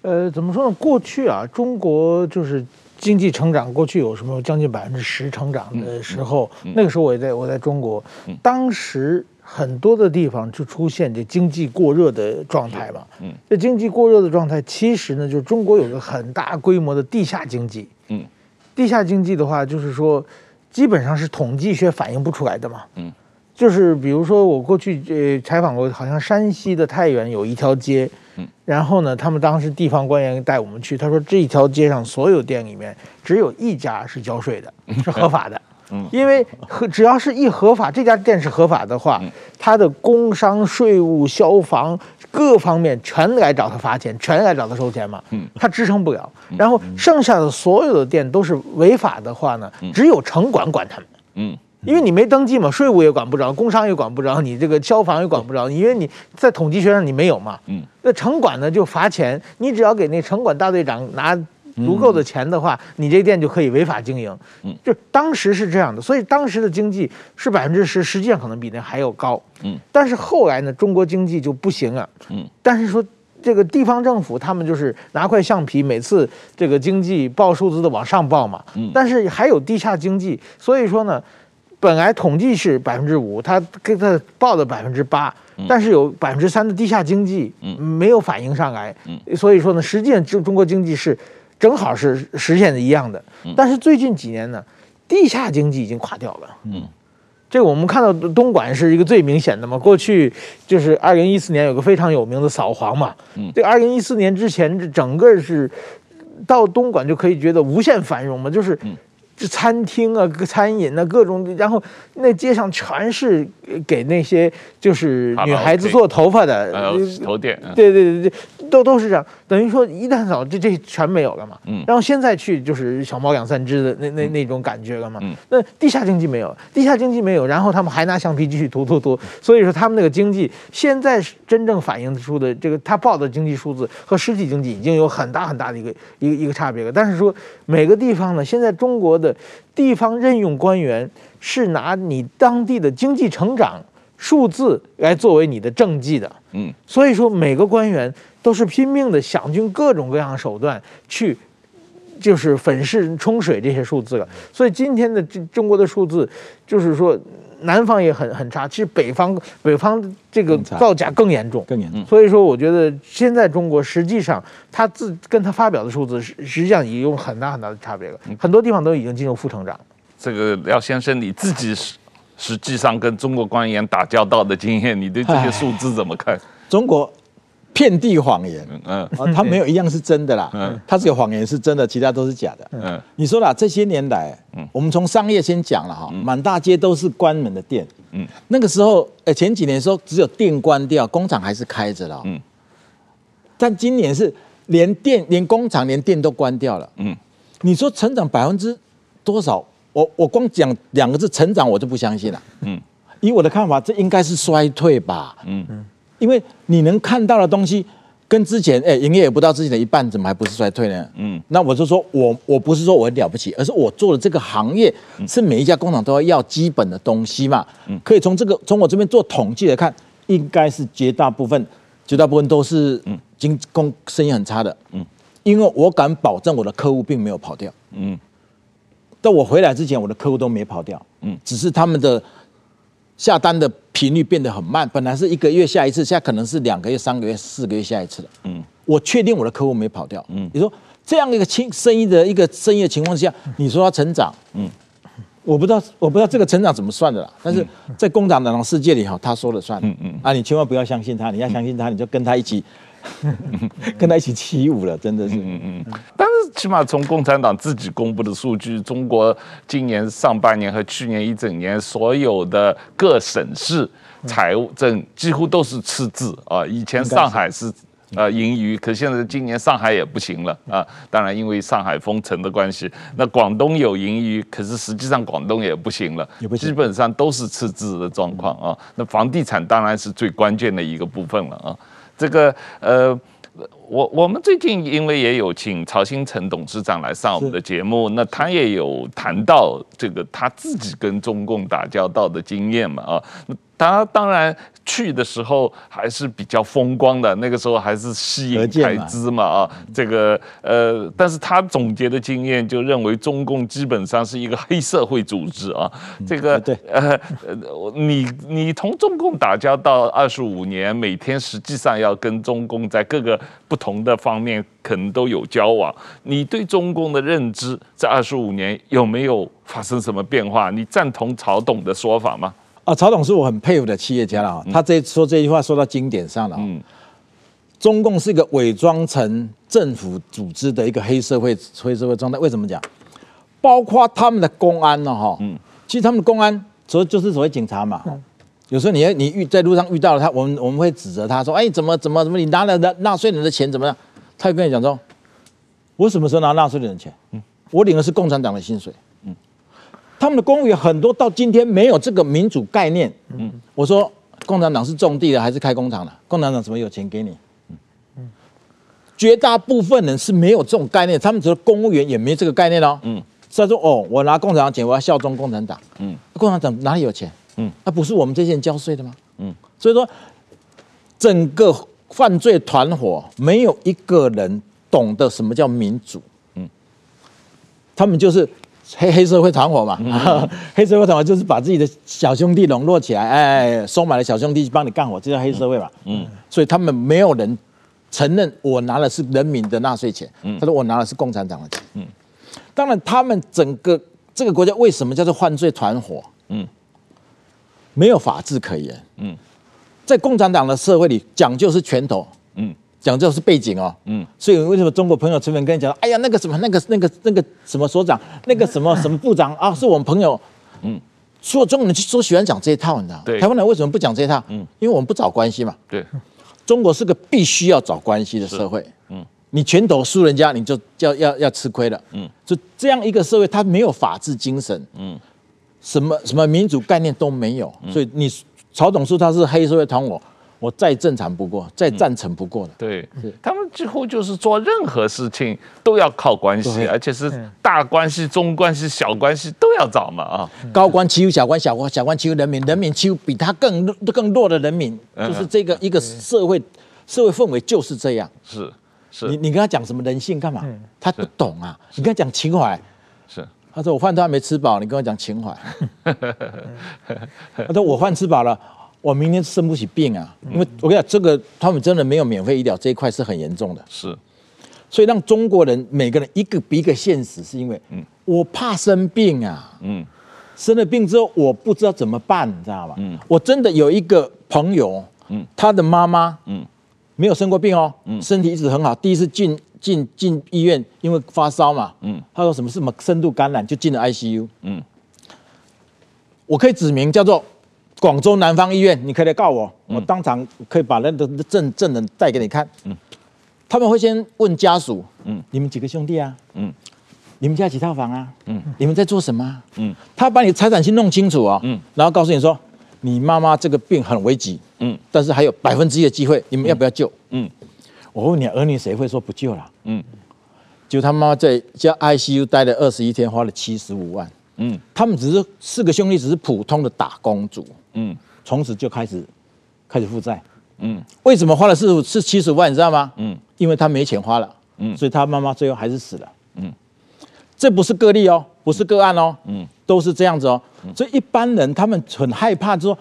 [SPEAKER 6] 呃，怎么说呢？过去啊，中国就是经济成长，过去有什么将近百分之十成长的时候，那个时候我也在我在中国，当时很多的地方就出现这经济过热的状态嘛。嗯，这经济过热的状态，其实呢，就是中国有个很大规模的地下经济。嗯，地下经济的话，就是说，基本上是统计学反映不出来的嘛。嗯。就是比如说，我过去呃采访过，好像山西的太原有一条街，嗯，然后呢，他们当时地方官员带我们去，他说这一条街上所有店里面只有一家是交税的，是合法的，嗯，因为合只要是一合法，这家店是合法的话，他的工商税务消防各方面全来找他罚钱，全来找他收钱嘛，嗯，他支撑不了，然后剩下的所有的店都是违法的话呢，只有城管管他们，嗯。因为你没登记嘛，税务也管不着，工商也管不着，你这个消防也管不着，因为你在统计学上你没有嘛。嗯。那城管呢就罚钱，你只要给那城管大队长拿足够的钱的话，你这店就可以违法经营。嗯。就当时是这样的，所以当时的经济是百分之十，实际上可能比那还要高。嗯。但是后来呢，中国经济就不行了。嗯。但是说这个地方政府他们就是拿块橡皮，每次这个经济报数字的往上报嘛。嗯。但是还有地下经济，所以说呢。本来统计是百分之五，他给他报的百分之八，但是有百分之三的地下经济没有反映上来，所以说呢，实际上中中国经济是正好是实现的一样的。但是最近几年呢，地下经济已经垮掉了。嗯，这个我们看到东莞是一个最明显的嘛。过去就是二零一四年有个非常有名的扫黄嘛。嗯，这二零一四年之前，这整个是到东莞就可以觉得无限繁荣嘛，就是。这餐厅啊，餐饮啊，各种，然后那街上全是给那些就是女孩子做头发的
[SPEAKER 1] 头店，
[SPEAKER 6] 对对对对，都都是这样。等于说一旦早，这这全没有了嘛。嗯。然后现在去就是小猫两三只的那那那种感觉了嘛。嗯。那地下经济没有，地下经济没有，然后他们还拿橡皮继续涂涂涂，所以说他们那个经济现在真正反映出的这个他报的经济数字和实体经济已经有很大很大的一个一个一个差别了。但是说每个地方呢，现在中国的。地方任用官员是拿你当地的经济成长数字来作为你的政绩的，嗯，所以说每个官员都是拼命的想尽各种各样手段去，就是粉饰冲水这些数字了。所以今天的中中国的数字，就是说南方也很很差，其实北方北方这个造假更严重，
[SPEAKER 2] 更严重。
[SPEAKER 6] 所以说，我觉得现在中国实际上他自跟他发表的数字，实实际上已经有很大很大的差别了，很多地方都已经进入负成长。
[SPEAKER 1] 这个廖先生，你自己实实际上跟中国官员打交道的经验，你对这些数字怎么看？
[SPEAKER 2] 中国遍地谎言，嗯，啊，他没有一样是真的啦，嗯，他这个谎言是真的，其他都是假的，嗯，你说啦，这些年来，嗯，我们从商业先讲了哈，满大街都是关门的店，嗯，那个时候，呃，前几年说只有店关掉，工厂还是开着了，嗯，但今年是连店、连工厂、连店都关掉了，嗯，你说成长百分之多少？我我光讲两个字成长，我就不相信了。嗯，以我的看法，这应该是衰退吧。嗯。嗯，因为你能看到的东西跟之前，哎，营业额不到之前的一半，怎么还不是衰退呢？嗯，那我就说我我不是说我很了不起，而是我做的这个行业是每一家工厂都要要基本的东西嘛。嗯，可以从这个从我这边做统计来看，应该是绝大部分绝大部分都是嗯经工生意很差的。嗯，因为我敢保证我的客户并没有跑掉。嗯。在我回来之前，我的客户都没跑掉，嗯，只是他们的下单的频率变得很慢，本来是一个月下一次，现在可能是两个月、三个月、四个月下一次了，嗯，我确定我的客户没跑掉，嗯，你说这样一个轻生意的一个生意的情况下，你说他成长，嗯，我不知道，我不知道这个成长怎么算的啦，但是在共产党的世界里哈，他说了算，嗯嗯，啊，你千万不要相信他，你要相信他，你就跟他一起。跟他一起起舞了，真的是。嗯嗯。
[SPEAKER 1] 但是起码从共产党自己公布的数据，中国今年上半年和去年一整年所有的各省市财务政几乎都是赤字啊。以前上海是。呃，盈余，可现在今年上海也不行了啊！当然，因为上海封城的关系，那广东有盈余，可是实际上广东也不行了，基本上都是赤字的状况啊。那房地产当然是最关键的一个部分了啊。这个呃，我我们最近因为也有请曹新成董事长来上我们的节目，那他也有谈到这个他自己跟中共打交道的经验嘛啊。他当然去的时候还是比较风光的，那个时候还是吸引台资嘛啊，这个呃，但是他总结的经验就认为中共基本上是一个黑社会组织啊，这个对呃，你你同中共打交道二十五年，每天实际上要跟中共在各个不同的方面可能都有交往，你对中共的认知这二十五年有没有发生什么变化？你赞同曹董的说法吗？
[SPEAKER 2] 啊，曹董是我很佩服的企业家了，他这说这句话说到经典上了。嗯，中共是一个伪装成政府组织的一个黑社会黑社会状态。为什么讲？包括他们的公安呢？哈，嗯，其实他们的公安，所就是所谓警察嘛。有时候你你遇在路上遇到了他，我们我们会指责他说：“哎，怎么怎么怎么，你拿了纳纳税人的钱怎么样？”他会跟你讲说：“我什么时候拿纳税人的钱？嗯，我领的是共产党的薪水。”他们的公务员很多到今天没有这个民主概念。嗯，我说共产党是种地的还是开工厂的？共产党怎么有钱给你？嗯，绝大部分人是没有这种概念，他们觉得公务员也没这个概念哦。嗯，所以说哦，我拿共产党钱，我要效忠共产党。嗯，共产党哪里有钱？嗯，那不是我们这些人交税的吗？嗯，所以说整个犯罪团伙没有一个人懂得什么叫民主。嗯，他们就是。黑黑社会团伙嘛，嗯、黑社会团伙就是把自己的小兄弟笼络起来，哎，收买了小兄弟去帮你干活，这叫黑社会嘛。嗯，所以他们没有人承认我拿的是人民的纳税钱，他说我拿的是共产党的钱。嗯，当然他们整个这个国家为什么叫做犯罪团伙？嗯，没有法治可言。嗯，在共产党的社会里讲究是拳头。嗯。讲这是背景哦，嗯，所以为什么中国朋友随便跟你讲，哎呀，那个什么，那个那个那个什么所长，那个什么什么部长啊，是我们朋友，嗯，所有中国人就喜欢讲这一套，你知道吗？对，台湾人为什么不讲这一套？嗯，因为我们不找关系嘛。对，中国是个必须要找关系的社会，嗯，你拳头输人家，你就要要要吃亏了，嗯，就这样一个社会，它没有法治精神，嗯，什么什么民主概念都没有，所以你曹董说他是黑社会团伙。我再正常不过，再赞成不过了。
[SPEAKER 1] 嗯、对，他们几乎就是做任何事情都要靠关系，而且是大关系、中关系、小关系都要找嘛啊。
[SPEAKER 2] 高官欺负小官，小官小官欺负人民，人民欺负比他更更弱的人民，就是这个一个社会社会氛围就是这样。是是，你你跟他讲什么人性干嘛？他不懂啊。你跟他讲情怀，是他说我饭都还没吃饱，你跟我讲情怀。他说我饭吃饱了。我明天生不起病啊，因为我跟你讲，这个他们真的没有免费医疗这一块是很严重的。是，所以让中国人每个人一个比一个现实，是因为，嗯，我怕生病啊，嗯，生了病之后我不知道怎么办，你知道吗？嗯，我真的有一个朋友，嗯，他的妈妈，嗯，没有生过病哦，嗯，身体一直很好，第一次进进进医院，因为发烧嘛，嗯，他说什么什么深度感染就进了 ICU，嗯，我可以指名叫做。广州南方医院，你可以来告我，我当场可以把那个证证人带给你看。嗯，他们会先问家属，嗯，你们几个兄弟啊？嗯，你们家几套房啊？嗯，你们在做什么？嗯，他把你财产先弄清楚啊，嗯，然后告诉你说，你妈妈这个病很危急，嗯，但是还有百分之一的机会，你们要不要救？嗯，我问你，儿女谁会说不救了？嗯，就他妈妈在家 ICU 待了二十一天，花了七十五万。嗯，他们只是四个兄弟，只是普通的打工族。嗯，从此就开始开始负债。嗯，为什么花了是是七十万？你知道吗？嗯，因为他没钱花了。嗯，所以他妈妈最后还是死了。嗯，这不是个例哦，不是个案哦。嗯，都是这样子哦。所以一般人他们很害怕，就说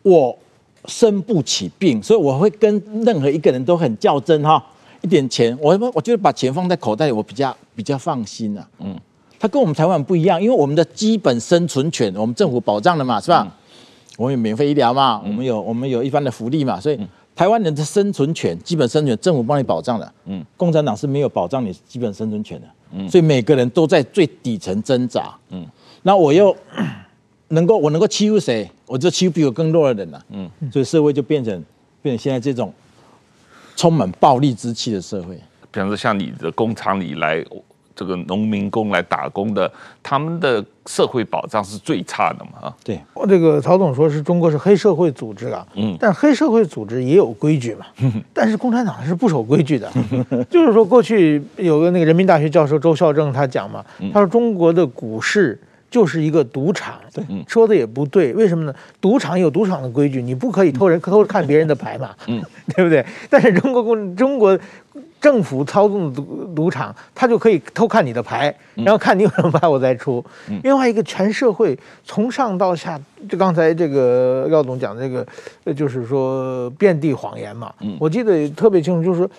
[SPEAKER 2] 我生不起病，所以我会跟任何一个人都很较真哈。一点钱，我我觉得把钱放在口袋里，我比较比较放心啊。嗯。他跟我们台湾不一样，因为我们的基本生存权，我们政府保障的嘛，是吧？嗯、我们有免费医疗嘛，嗯、我们有我们有一般的福利嘛，所以、嗯、台湾人的生存权、基本生存权，政府帮你保障的。嗯，共产党是没有保障你基本生存权的。嗯，所以每个人都在最底层挣扎。嗯，那我又 能够我能够欺负谁？我就欺负比我更弱的人了，嗯，所以社会就变成变成现在这种充满暴力之气的社会。
[SPEAKER 1] 比方说，像你的工厂里来这个农民工来打工的，他们的社会保障是最差的嘛？啊，
[SPEAKER 2] 对，
[SPEAKER 6] 我这个曹总说是中国是黑社会组织啊，嗯，但黑社会组织也有规矩嘛，但是共产党是不守规矩的，就是说过去有个那个人民大学教授周孝正他讲嘛，他说中国的股市。就是一个赌场，对，说的也不对，为什么呢？赌场有赌场的规矩，你不可以偷人偷看别人的牌嘛，嗯，对不对？但是中国共中国政府操纵的赌赌场，他就可以偷看你的牌，然后看你有什么牌我再出。另外一个，全社会从上到下，就刚才这个廖总讲的这个，就是说遍地谎言嘛。我记得特别清楚，就是说。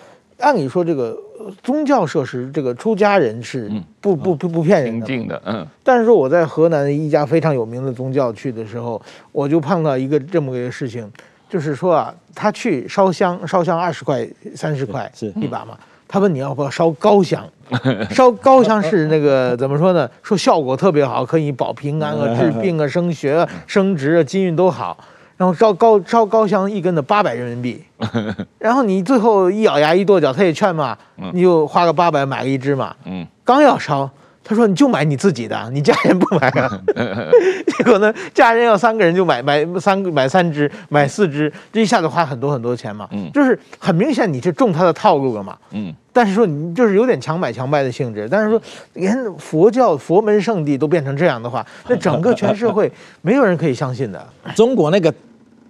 [SPEAKER 6] 按理说，这个宗教设施，这个出家人是不不不不骗人的，
[SPEAKER 1] 的，嗯。
[SPEAKER 6] 但是说我在河南一家非常有名的宗教去的时候，我就碰到一个这么个事情，就是说啊，他去烧香，烧香二十块、三十块是一把嘛。他问你要不要烧高香，烧高香是那个怎么说呢？说效果特别好，可以保平安啊、治病啊、升学啊、升职啊、金运都好。然后烧高烧高香一根的八百人民币，然后你最后一咬牙一跺脚，他也劝嘛，你就花个八百买个一支嘛。嗯，刚要烧，他说你就买你自己的，你家人不买啊。结果呢，家人要三个人就买买三个买三只买四只，这一下子花很多很多钱嘛。嗯，就是很明显你是中他的套路了嘛。嗯。但是说你就是有点强买强卖的性质，但是说连佛教佛门圣地都变成这样的话，那整个全社会 没有人可以相信的。
[SPEAKER 2] 中国那个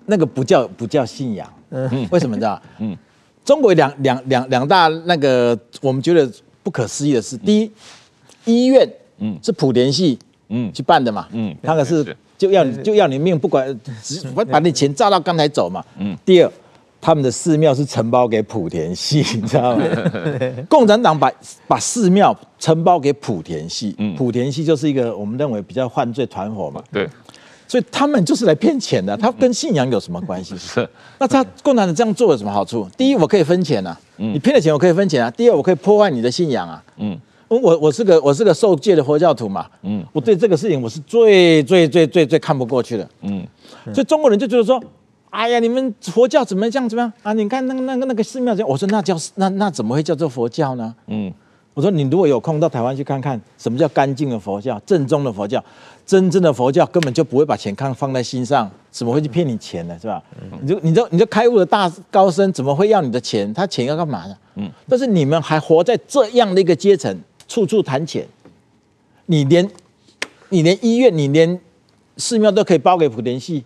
[SPEAKER 2] 那个不叫不叫信仰，嗯，为什么知道？嗯，中国两两两两大那个我们觉得不可思议的是，第一医院，嗯，是莆田系，嗯，去办的嘛，嗯，他可是就要就要你命，不管我把你钱炸到刚才走嘛，嗯，第二。他们的寺庙是承包给莆田系，你知道吗？共产党把把寺庙承包给莆田系，莆田系就是一个我们认为比较犯罪团伙嘛。对，所以他们就是来骗钱的。他跟信仰有什么关系？是。那他共产党这样做有什么好处？第一，我可以分钱啊，你骗了钱我可以分钱啊。第二，我可以破坏你的信仰啊。嗯，我我是个我是个受戒的佛教徒嘛。嗯，我对这个事情我是最最最最最看不过去的。嗯，所以中国人就觉得说。哎呀，你们佛教怎么这样怎么样啊？你看那个那个那个寺庙这样，我说那叫那那怎么会叫做佛教呢？嗯，我说你如果有空到台湾去看看，什么叫干净的佛教，正宗的佛教，真正的佛教根本就不会把钱看放在心上，怎么会去骗你钱呢？是吧？你就你就你就开悟的大高僧，怎么会要你的钱？他钱要干嘛呢？嗯，但是你们还活在这样的一个阶层，处处谈钱，你连你连医院，你连寺庙都可以包给莆田系。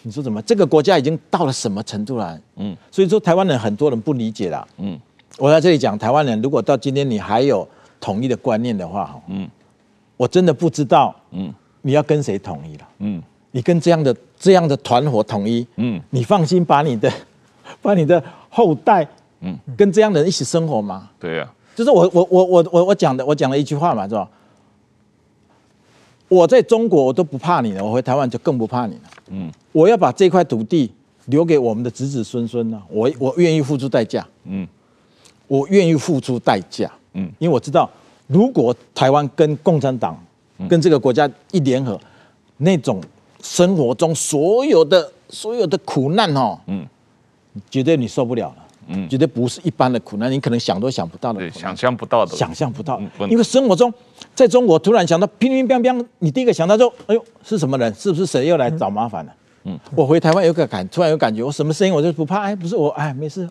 [SPEAKER 2] 你说怎么？这个国家已经到了什么程度了？嗯，所以说台湾人很多人不理解了。嗯，我在这里讲，台湾人如果到今天你还有统一的观念的话，嗯，我真的不知道，嗯，你要跟谁统一了？嗯，你跟这样的这样的团伙统一，嗯，你放心把你的把你的后代，嗯，跟这样的人一起生活吗？
[SPEAKER 1] 对呀，
[SPEAKER 2] 就是我我我我我我讲的，我讲了一句话嘛，是吧？我在中国我都不怕你了，我回台湾就更不怕你了。嗯，我要把这块土地留给我们的子子孙孙呢，我我愿意付出代价。嗯，我愿意付出代价。嗯，因为我知道，如果台湾跟共产党跟这个国家一联合，那种生活中所有的所有的苦难哦，嗯，绝对你受不了了。嗯，绝对不是一般的苦难，你可能想都想不到的，
[SPEAKER 1] 对，想象不到的，
[SPEAKER 2] 想象不到。因为生活中，在中国突然想到乒乒乓乓，你第一个想到说，哎呦，是什么人？是不是谁又来找麻烦了？嗯，我回台湾有个感，突然有感觉，我什么声音我就不怕，哎，不是我，哎，没事。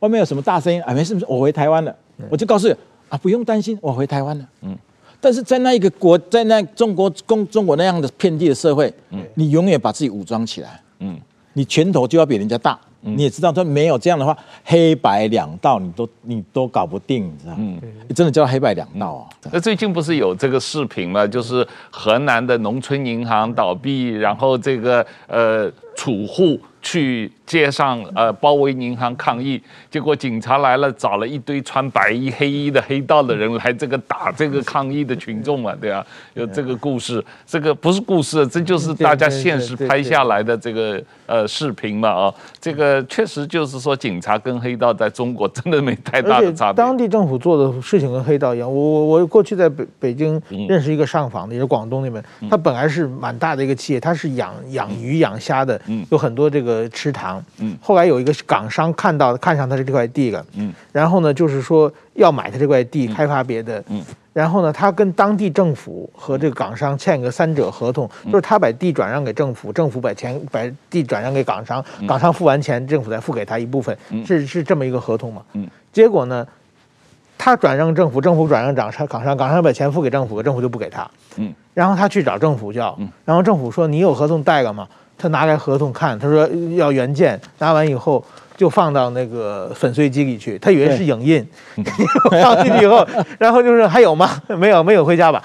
[SPEAKER 2] 外面有什么大声音？哎，没事，没事，我回台湾了，我就告诉你啊，不用担心，我回台湾了。嗯，但是在那一个国，在那中国中中国那样的遍地的社会，嗯，你永远把自己武装起来，嗯，你拳头就要比人家大。你也知道，他没有这样的话，黑白两道你都你都搞不定，你知道吗？嗯，真的叫黑白两道啊。
[SPEAKER 1] 那最近不是有这个视频吗？就是河南的农村银行倒闭，然后这个呃储户去街上呃包围银行抗议，结果警察来了，找了一堆穿白衣黑衣的黑道的人来这个打这个抗议的群众嘛，对啊，有这个故事，这个不是故事，这就是大家现实拍下来的这个呃视频嘛啊，这个确实就是说警察跟黑道在中国真的没太大的差别。
[SPEAKER 6] 当地政府做的事情跟黑道一样，我我我过去在北北京认识一个上访的，也是广东那边，他本来是蛮大的一个企业，他是养养鱼养虾的，有很多这个池塘。嗯，后来有一个港商看到看上他的这块地了，嗯，然后呢，就是说要买他这块地开发别的，嗯，然后呢，他跟当地政府和这个港商签一个三者合同，就是他把地转让给政府，政府把钱把地转让给港商，港商付完钱，政府再付给他一部分，是是这么一个合同嘛，嗯，结果呢，他转让政府，政府转让港商，港商港商把钱付给政府，政府就不给他，嗯，然后他去找政府要，然后政府说你有合同带了吗？他拿来合同看，他说要原件，拿完以后就放到那个粉碎机里去，他以为是影印，放进去以后，然后就是还有吗？没有，没有，回家吧。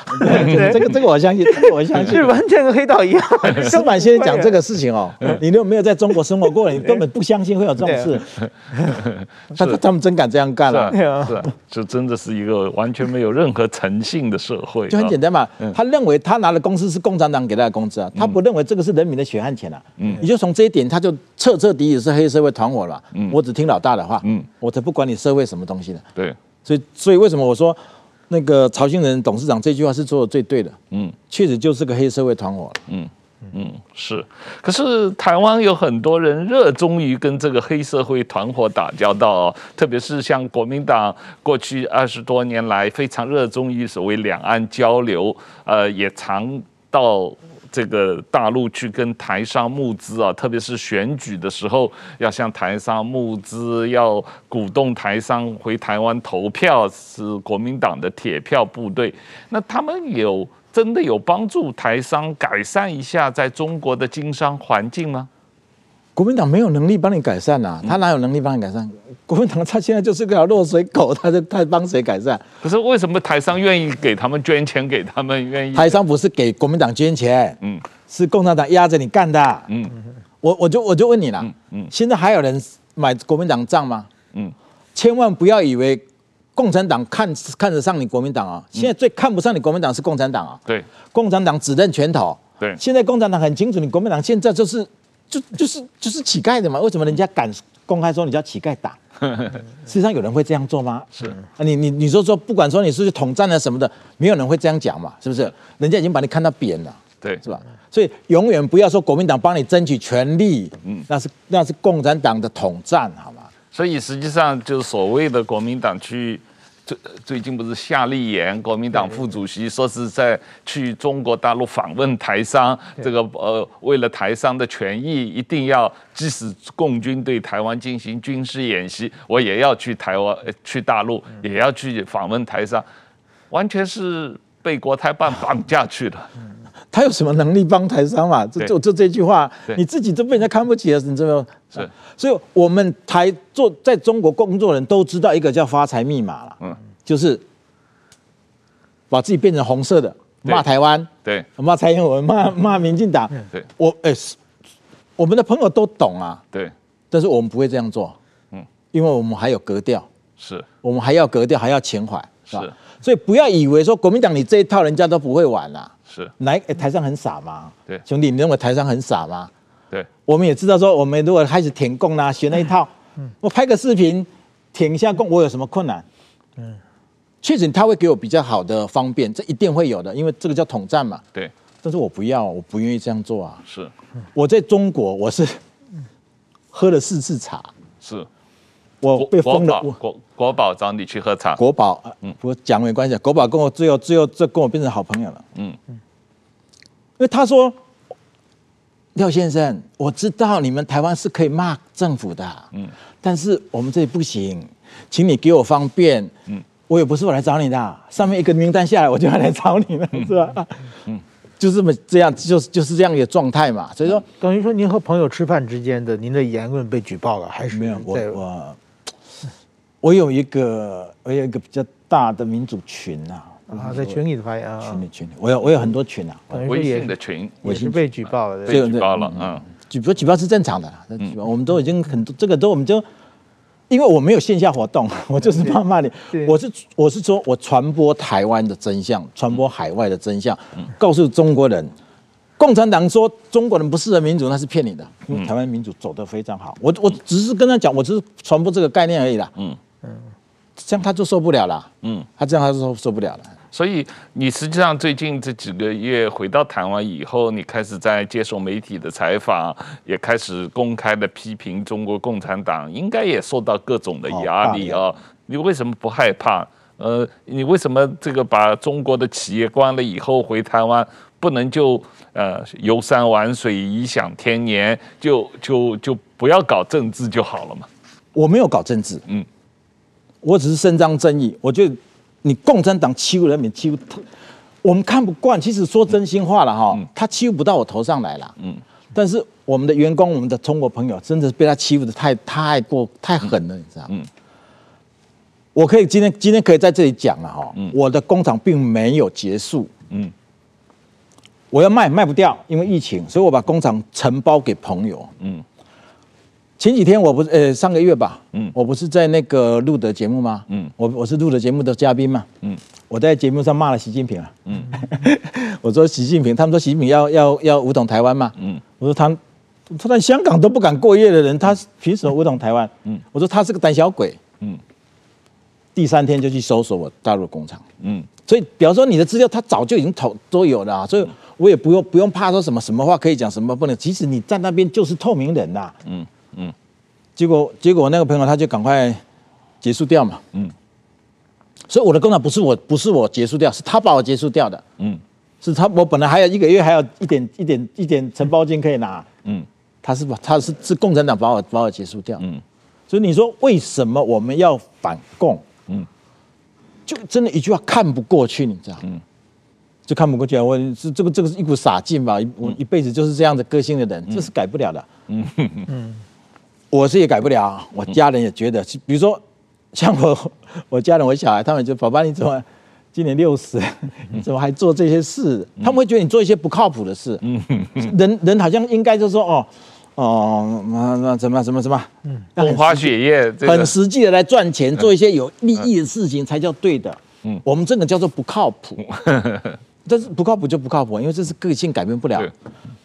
[SPEAKER 2] 这个这个我相信，这个我相信，
[SPEAKER 6] 是完全跟黑道一样。
[SPEAKER 2] 司马先生讲这个事情哦，你都没有在中国生活过，你根本不相信会有这种事。他他们真敢这样干了，
[SPEAKER 1] 是啊，这真的是一个完全没有任何诚信的社会。
[SPEAKER 2] 就很简单嘛，他认为他拿的工资是共产党给他的工资啊，他不认为这个是人民的血汗钱啊。嗯，你就从这一点，他就彻彻底底是黑社会团伙了。嗯，我只听老大的话。嗯，我才不管你社会什么东西的。
[SPEAKER 1] 对，
[SPEAKER 2] 所以所以为什么我说那个曹兴仁董事长这句话是做的最对的？嗯，确实就是个黑社会团伙。
[SPEAKER 1] 嗯嗯，是。可是台湾有很多人热衷于跟这个黑社会团伙打交道哦，特别是像国民党过去二十多年来非常热衷于所谓两岸交流，呃，也常到。这个大陆去跟台商募资啊，特别是选举的时候，要向台商募资，要鼓动台商回台湾投票，是国民党的铁票部队。那他们有真的有帮助台商改善一下在中国的经商环境吗？
[SPEAKER 2] 国民党没有能力帮你改善呐，他哪有能力帮你改善？国民党他现在就是个条落水狗，他他帮谁改善？
[SPEAKER 1] 可是为什么台商愿意给他们捐钱给他们？愿意
[SPEAKER 2] 台商不是给国民党捐钱，嗯，是共产党压着你干的，嗯，我我就我就问你了，嗯，现在还有人买国民党账吗？嗯，千万不要以为共产党看看得上你国民党啊，现在最看不上你国民党是共产党啊，
[SPEAKER 1] 对，
[SPEAKER 2] 共产党只认拳头，
[SPEAKER 1] 对，
[SPEAKER 2] 现在共产党很清楚，你国民党现在就是。就就是就是乞丐的嘛？为什么人家敢公开说你叫乞丐党？事 实际上有人会这样做吗？
[SPEAKER 1] 是
[SPEAKER 2] 啊，你你你说说，不管说你是去统战了什么的，没有人会这样讲嘛？是不是？人家已经把你看到扁了，
[SPEAKER 1] 对，
[SPEAKER 2] 是吧？所以永远不要说国民党帮你争取权利，嗯，那是那是共产党的统战，好吗？
[SPEAKER 1] 所以实际上就是所谓的国民党去。最最近不是夏立言，国民党副主席说是在去中国大陆访问台商，这个呃，为了台商的权益，一定要即使共军对台湾进行军事演习，我也要去台湾去大陆，也要去访问台商，完全是被国台办绑架去的。
[SPEAKER 2] 他有什么能力帮台商嘛？就就就这句话，你自己都被人家看不起了，你知道吗？是，所以我们台做在中国工作的人都知道一个叫发财密码了，嗯，就是把自己变成红色的，骂台湾，
[SPEAKER 1] 对，
[SPEAKER 2] 骂蔡英文，骂骂民进党，
[SPEAKER 1] 对，
[SPEAKER 2] 我哎，我们的朋友都懂啊，
[SPEAKER 1] 对，
[SPEAKER 2] 但是我们不会这样做，嗯，因为我们还有格调，
[SPEAKER 1] 是。
[SPEAKER 2] 我们还要格调，还要情怀，是吧？所以不要以为说国民党你这一套人家都不会玩了。
[SPEAKER 1] 是，
[SPEAKER 2] 来，台上很傻吗？
[SPEAKER 1] 对，
[SPEAKER 2] 兄弟，你认为台上很傻吗？
[SPEAKER 1] 对，
[SPEAKER 2] 我们也知道说，我们如果开始填供啦，学那一套，嗯，我拍个视频舔一下供，我有什么困难？嗯，确实他会给我比较好的方便，这一定会有的，因为这个叫统战嘛。
[SPEAKER 1] 对，
[SPEAKER 2] 但是我不要，我不愿意这样做啊。
[SPEAKER 1] 是，
[SPEAKER 2] 我在中国我是喝了四次茶。
[SPEAKER 1] 是。
[SPEAKER 2] 我被封了，
[SPEAKER 1] 国国国宝找你去喝茶。
[SPEAKER 2] 国宝，嗯，我讲没关系。国宝跟我最后最后这跟我变成好朋友了。嗯嗯，因为他说，廖先生，我知道你们台湾是可以骂政府的，嗯，但是我们这里不行，请你给我方便。嗯，我也不是我来找你的，上面一个名单下来，我就要来找你了，是吧？嗯，就这么这样，就是就是这样一个状态嘛。所以说，
[SPEAKER 6] 等于说您和朋友吃饭之间的您的言论被举报了，还是
[SPEAKER 2] 没有？我我。我有一个，我有一个比较大的民主群呐，
[SPEAKER 6] 啊，在群里的发言，
[SPEAKER 2] 群里群里，我有我有很多群啊，
[SPEAKER 1] 微信的群，
[SPEAKER 6] 也是被举报了，
[SPEAKER 1] 被举报了，嗯，
[SPEAKER 2] 举报举报是正常的，举报我们都已经很多，这个都我们就，因为我没有线下活动，我就是怕骂你，我是我是说我传播台湾的真相，传播海外的真相，告诉中国人，共产党说中国人不适合民主，那是骗你的，因为台湾民主走得非常好，我我只是跟他讲，我只是传播这个概念而已啦，嗯嗯，这样他就受不了了，嗯，他这样他就受受不了了。
[SPEAKER 1] 所以你实际上最近这几个月回到台湾以后，你开始在接受媒体的采访，也开始公开的批评中国共产党，应该也受到各种的压力啊。你为什么不害怕？呃，你为什么这个把中国的企业关了以后回台湾，不能就呃游山玩水、颐享天年，就就就不要搞政治就好了嘛？
[SPEAKER 2] 我没有搞政治，嗯，我只是伸张正义，我就。你共产党欺负人民，欺负他，我们看不惯。其实说真心话了哈，他欺负不到我头上来了。嗯，但是我们的员工，我们的中国朋友，真的是被他欺负的太太过太狠了，你知道吗？嗯，我可以今天今天可以在这里讲了哈，我的工厂并没有结束。嗯，我要卖卖不掉，因为疫情，所以我把工厂承包给朋友。嗯。前几天我不是呃上个月吧，嗯，我不是在那个录的节目吗？嗯，我我是录的节目的嘉宾嘛，嗯，我在节目上骂了习近平啊，嗯，我说习近平，他们说习近平要要要武统台湾嘛，嗯，我说他他在香港都不敢过夜的人，他凭什么武统台湾？嗯，我说他是个胆小鬼，嗯，第三天就去搜索我大陆工厂，嗯，所以比方说你的资料他早就已经投都有了，所以我也不用不用怕说什么什么话可以讲，什么不能，其实你在那边就是透明人呐，嗯。嗯，结果结果我那个朋友他就赶快结束掉嘛，嗯，所以我的工厂不是我不是我结束掉，是他把我结束掉的，嗯，是他我本来还有一个月还有一点一点一点承包金可以拿，嗯，他是把他是是共产党把我把我结束掉，嗯，所以你说为什么我们要反共？嗯，就真的一句话看不过去，你知道，嗯，就看不过去啊！我是这个这个是一股傻劲吧？我一辈子就是这样的个性的人，这是改不了的，嗯。嗯。我是也改不了，我家人也觉得，比如说像我，我家人、我小孩，他们就爸爸你怎么今年六十，你怎么还做这些事？他们会觉得你做一些不靠谱的事。嗯。人人好像应该就说哦哦，那那怎么怎么怎么，
[SPEAKER 1] 风花雪月，
[SPEAKER 2] 很实际的来赚钱，做一些有利益的事情才叫对的。嗯，我们这个叫做不靠谱，但是不靠谱就不靠谱，因为这是个性改变不了。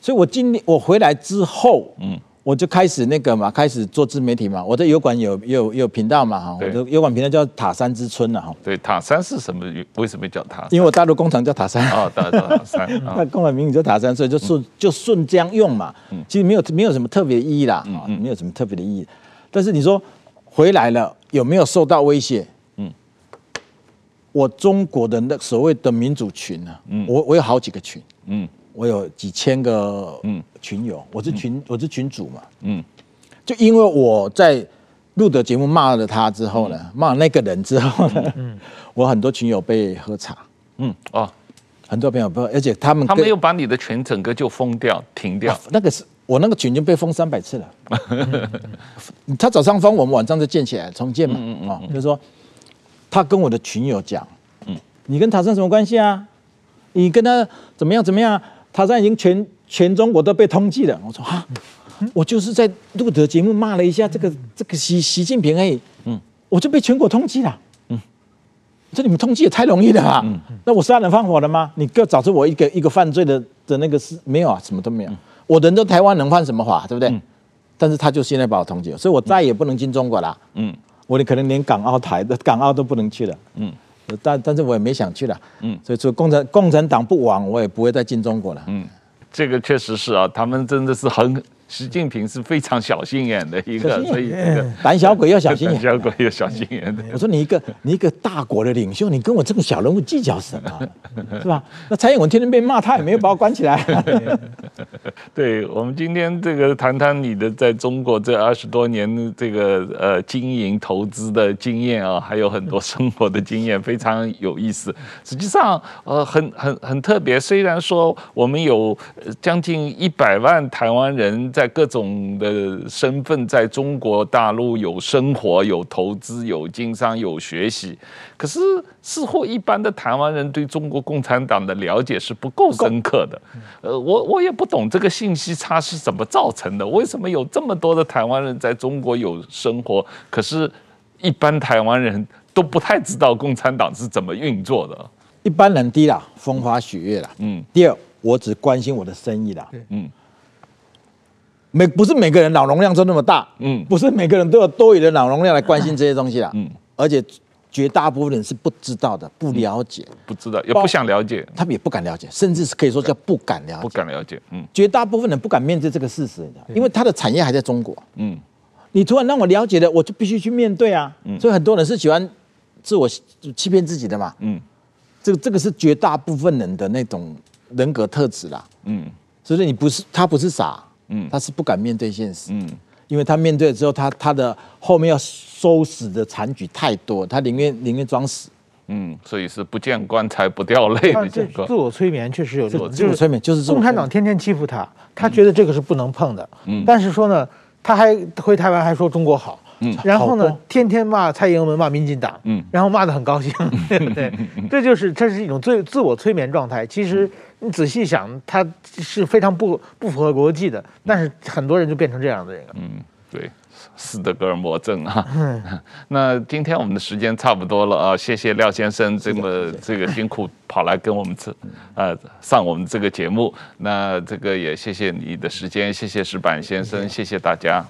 [SPEAKER 2] 所以我今年我回来之后，嗯。我就开始那个嘛，开始做自媒体嘛。我的油管有有有频道嘛哈，我的油管频道叫塔山之春了哈。
[SPEAKER 1] 对，塔山是什么？为什么叫塔山？
[SPEAKER 2] 因为我大陆工厂叫塔山。
[SPEAKER 1] 哦，大陆塔山。
[SPEAKER 2] 那工厂名字叫塔山，所以就顺就顺这样用嘛。其实没有没有什么特别的意义啦，嗯，没有什么特别的意义。但是你说回来了有没有受到威胁？嗯，我中国的那所谓的民主群呢？嗯，我我有好几个群。嗯。我有几千个嗯。群友，我是群我是群主嘛，嗯，就因为我在录的节目骂了他之后呢，骂那个人之后呢，嗯，我很多群友被喝茶，嗯哦，很多朋友不，而且他们
[SPEAKER 1] 他们又把你的群整个就封掉停掉，
[SPEAKER 2] 那个是我那个群就被封三百次了，他早上封，我们晚上就建起来重建嘛，嗯嗯啊，就是说他跟我的群友讲，嗯，你跟塔山什么关系啊？你跟他怎么样怎么样？塔山已经全全中国都被通缉了。我说啊，我就是在录的节目骂了一下这个这个习习近平而已，嗯，我就被全国通缉了。嗯，这你们通缉也太容易了吧？嗯，那我杀人放火了吗？你各找出我一个一个犯罪的的那个事没有啊？什么都没有。我人都台湾能犯什么法？对不对？但是他就现在把我通缉了，所以我再也不能进中国了。嗯，我可能连港澳台的港澳都不能去了。嗯。但但是我也没想去了，嗯，所以说共产共产党不亡，我也不会再进中国了，嗯，
[SPEAKER 1] 这个确实是啊，他们真的是很。习近平是非常小心眼的一个，所以
[SPEAKER 2] 胆小鬼要小心眼，
[SPEAKER 1] 胆小鬼要小心眼。
[SPEAKER 2] 我说你一个你一个大国的领袖，你跟我这个小人物计较什么？是吧？那蔡英文天天被骂，他也没有把我关起来。
[SPEAKER 1] 对，我们今天这个谈谈你的在中国这二十多年这个呃经营投资的经验啊，还有很多生活的经验，非常有意思。实际上呃很很很特别，虽然说我们有将近一百万台湾人。在各种的身份，在中国大陆有生活、有投资、有经商、有学习。可是，似乎一般的台湾人对中国共产党的了解是不够深刻的。呃，我我也不懂这个信息差是怎么造成的。为什么有这么多的台湾人在中国有生活，可是，一般台湾人都不太知道共产党是怎么运作的？
[SPEAKER 2] 一般人低啦，风花雪月啦。嗯。第二，我只关心我的生意啦。嗯。每不是每个人脑容量都那么大。嗯。不是每个人都有多余的脑容量来关心这些东西啦。嗯。而且绝大部分人是不知道的，不了解，
[SPEAKER 1] 不知道也不想了解，
[SPEAKER 2] 他们也不敢了解，甚至是可以说叫不敢了解。
[SPEAKER 1] 不敢了解。嗯。
[SPEAKER 2] 绝大部分人不敢面对这个事实，因为他的产业还在中国。嗯。你突然让我了解了，我就必须去面对啊。嗯。所以很多人是喜欢自我欺骗自己的嘛。嗯。这个这个是绝大部分人的那种人格特质啦，嗯，所以你不是他不是傻，嗯，他是不敢面对现实，嗯，因为他面对了之后，他他的后面要收拾的残局太多，他宁愿宁愿装死，
[SPEAKER 1] 嗯，所以是不见棺材不掉泪的这个
[SPEAKER 6] 自我催眠确实有这
[SPEAKER 2] 种自我催眠，就是
[SPEAKER 6] 共产党天天欺负他，他觉得这个是不能碰的，嗯，但是说呢，他还回台湾还说中国好。嗯，然后呢，天天骂蔡英文，骂民进党，嗯，然后骂得很高兴，对不对？这就是这是一种最自我催眠状态。其实你仔细想，他是非常不不符合逻辑的。但是很多人就变成这样的人了。
[SPEAKER 1] 嗯，对，斯德哥尔摩症啊。嗯，那今天我们的时间差不多了啊，谢谢廖先生这么这个辛苦跑来跟我们这呃上我们这个节目。那这个也谢谢你的时间，谢谢石板先生，谢谢大家。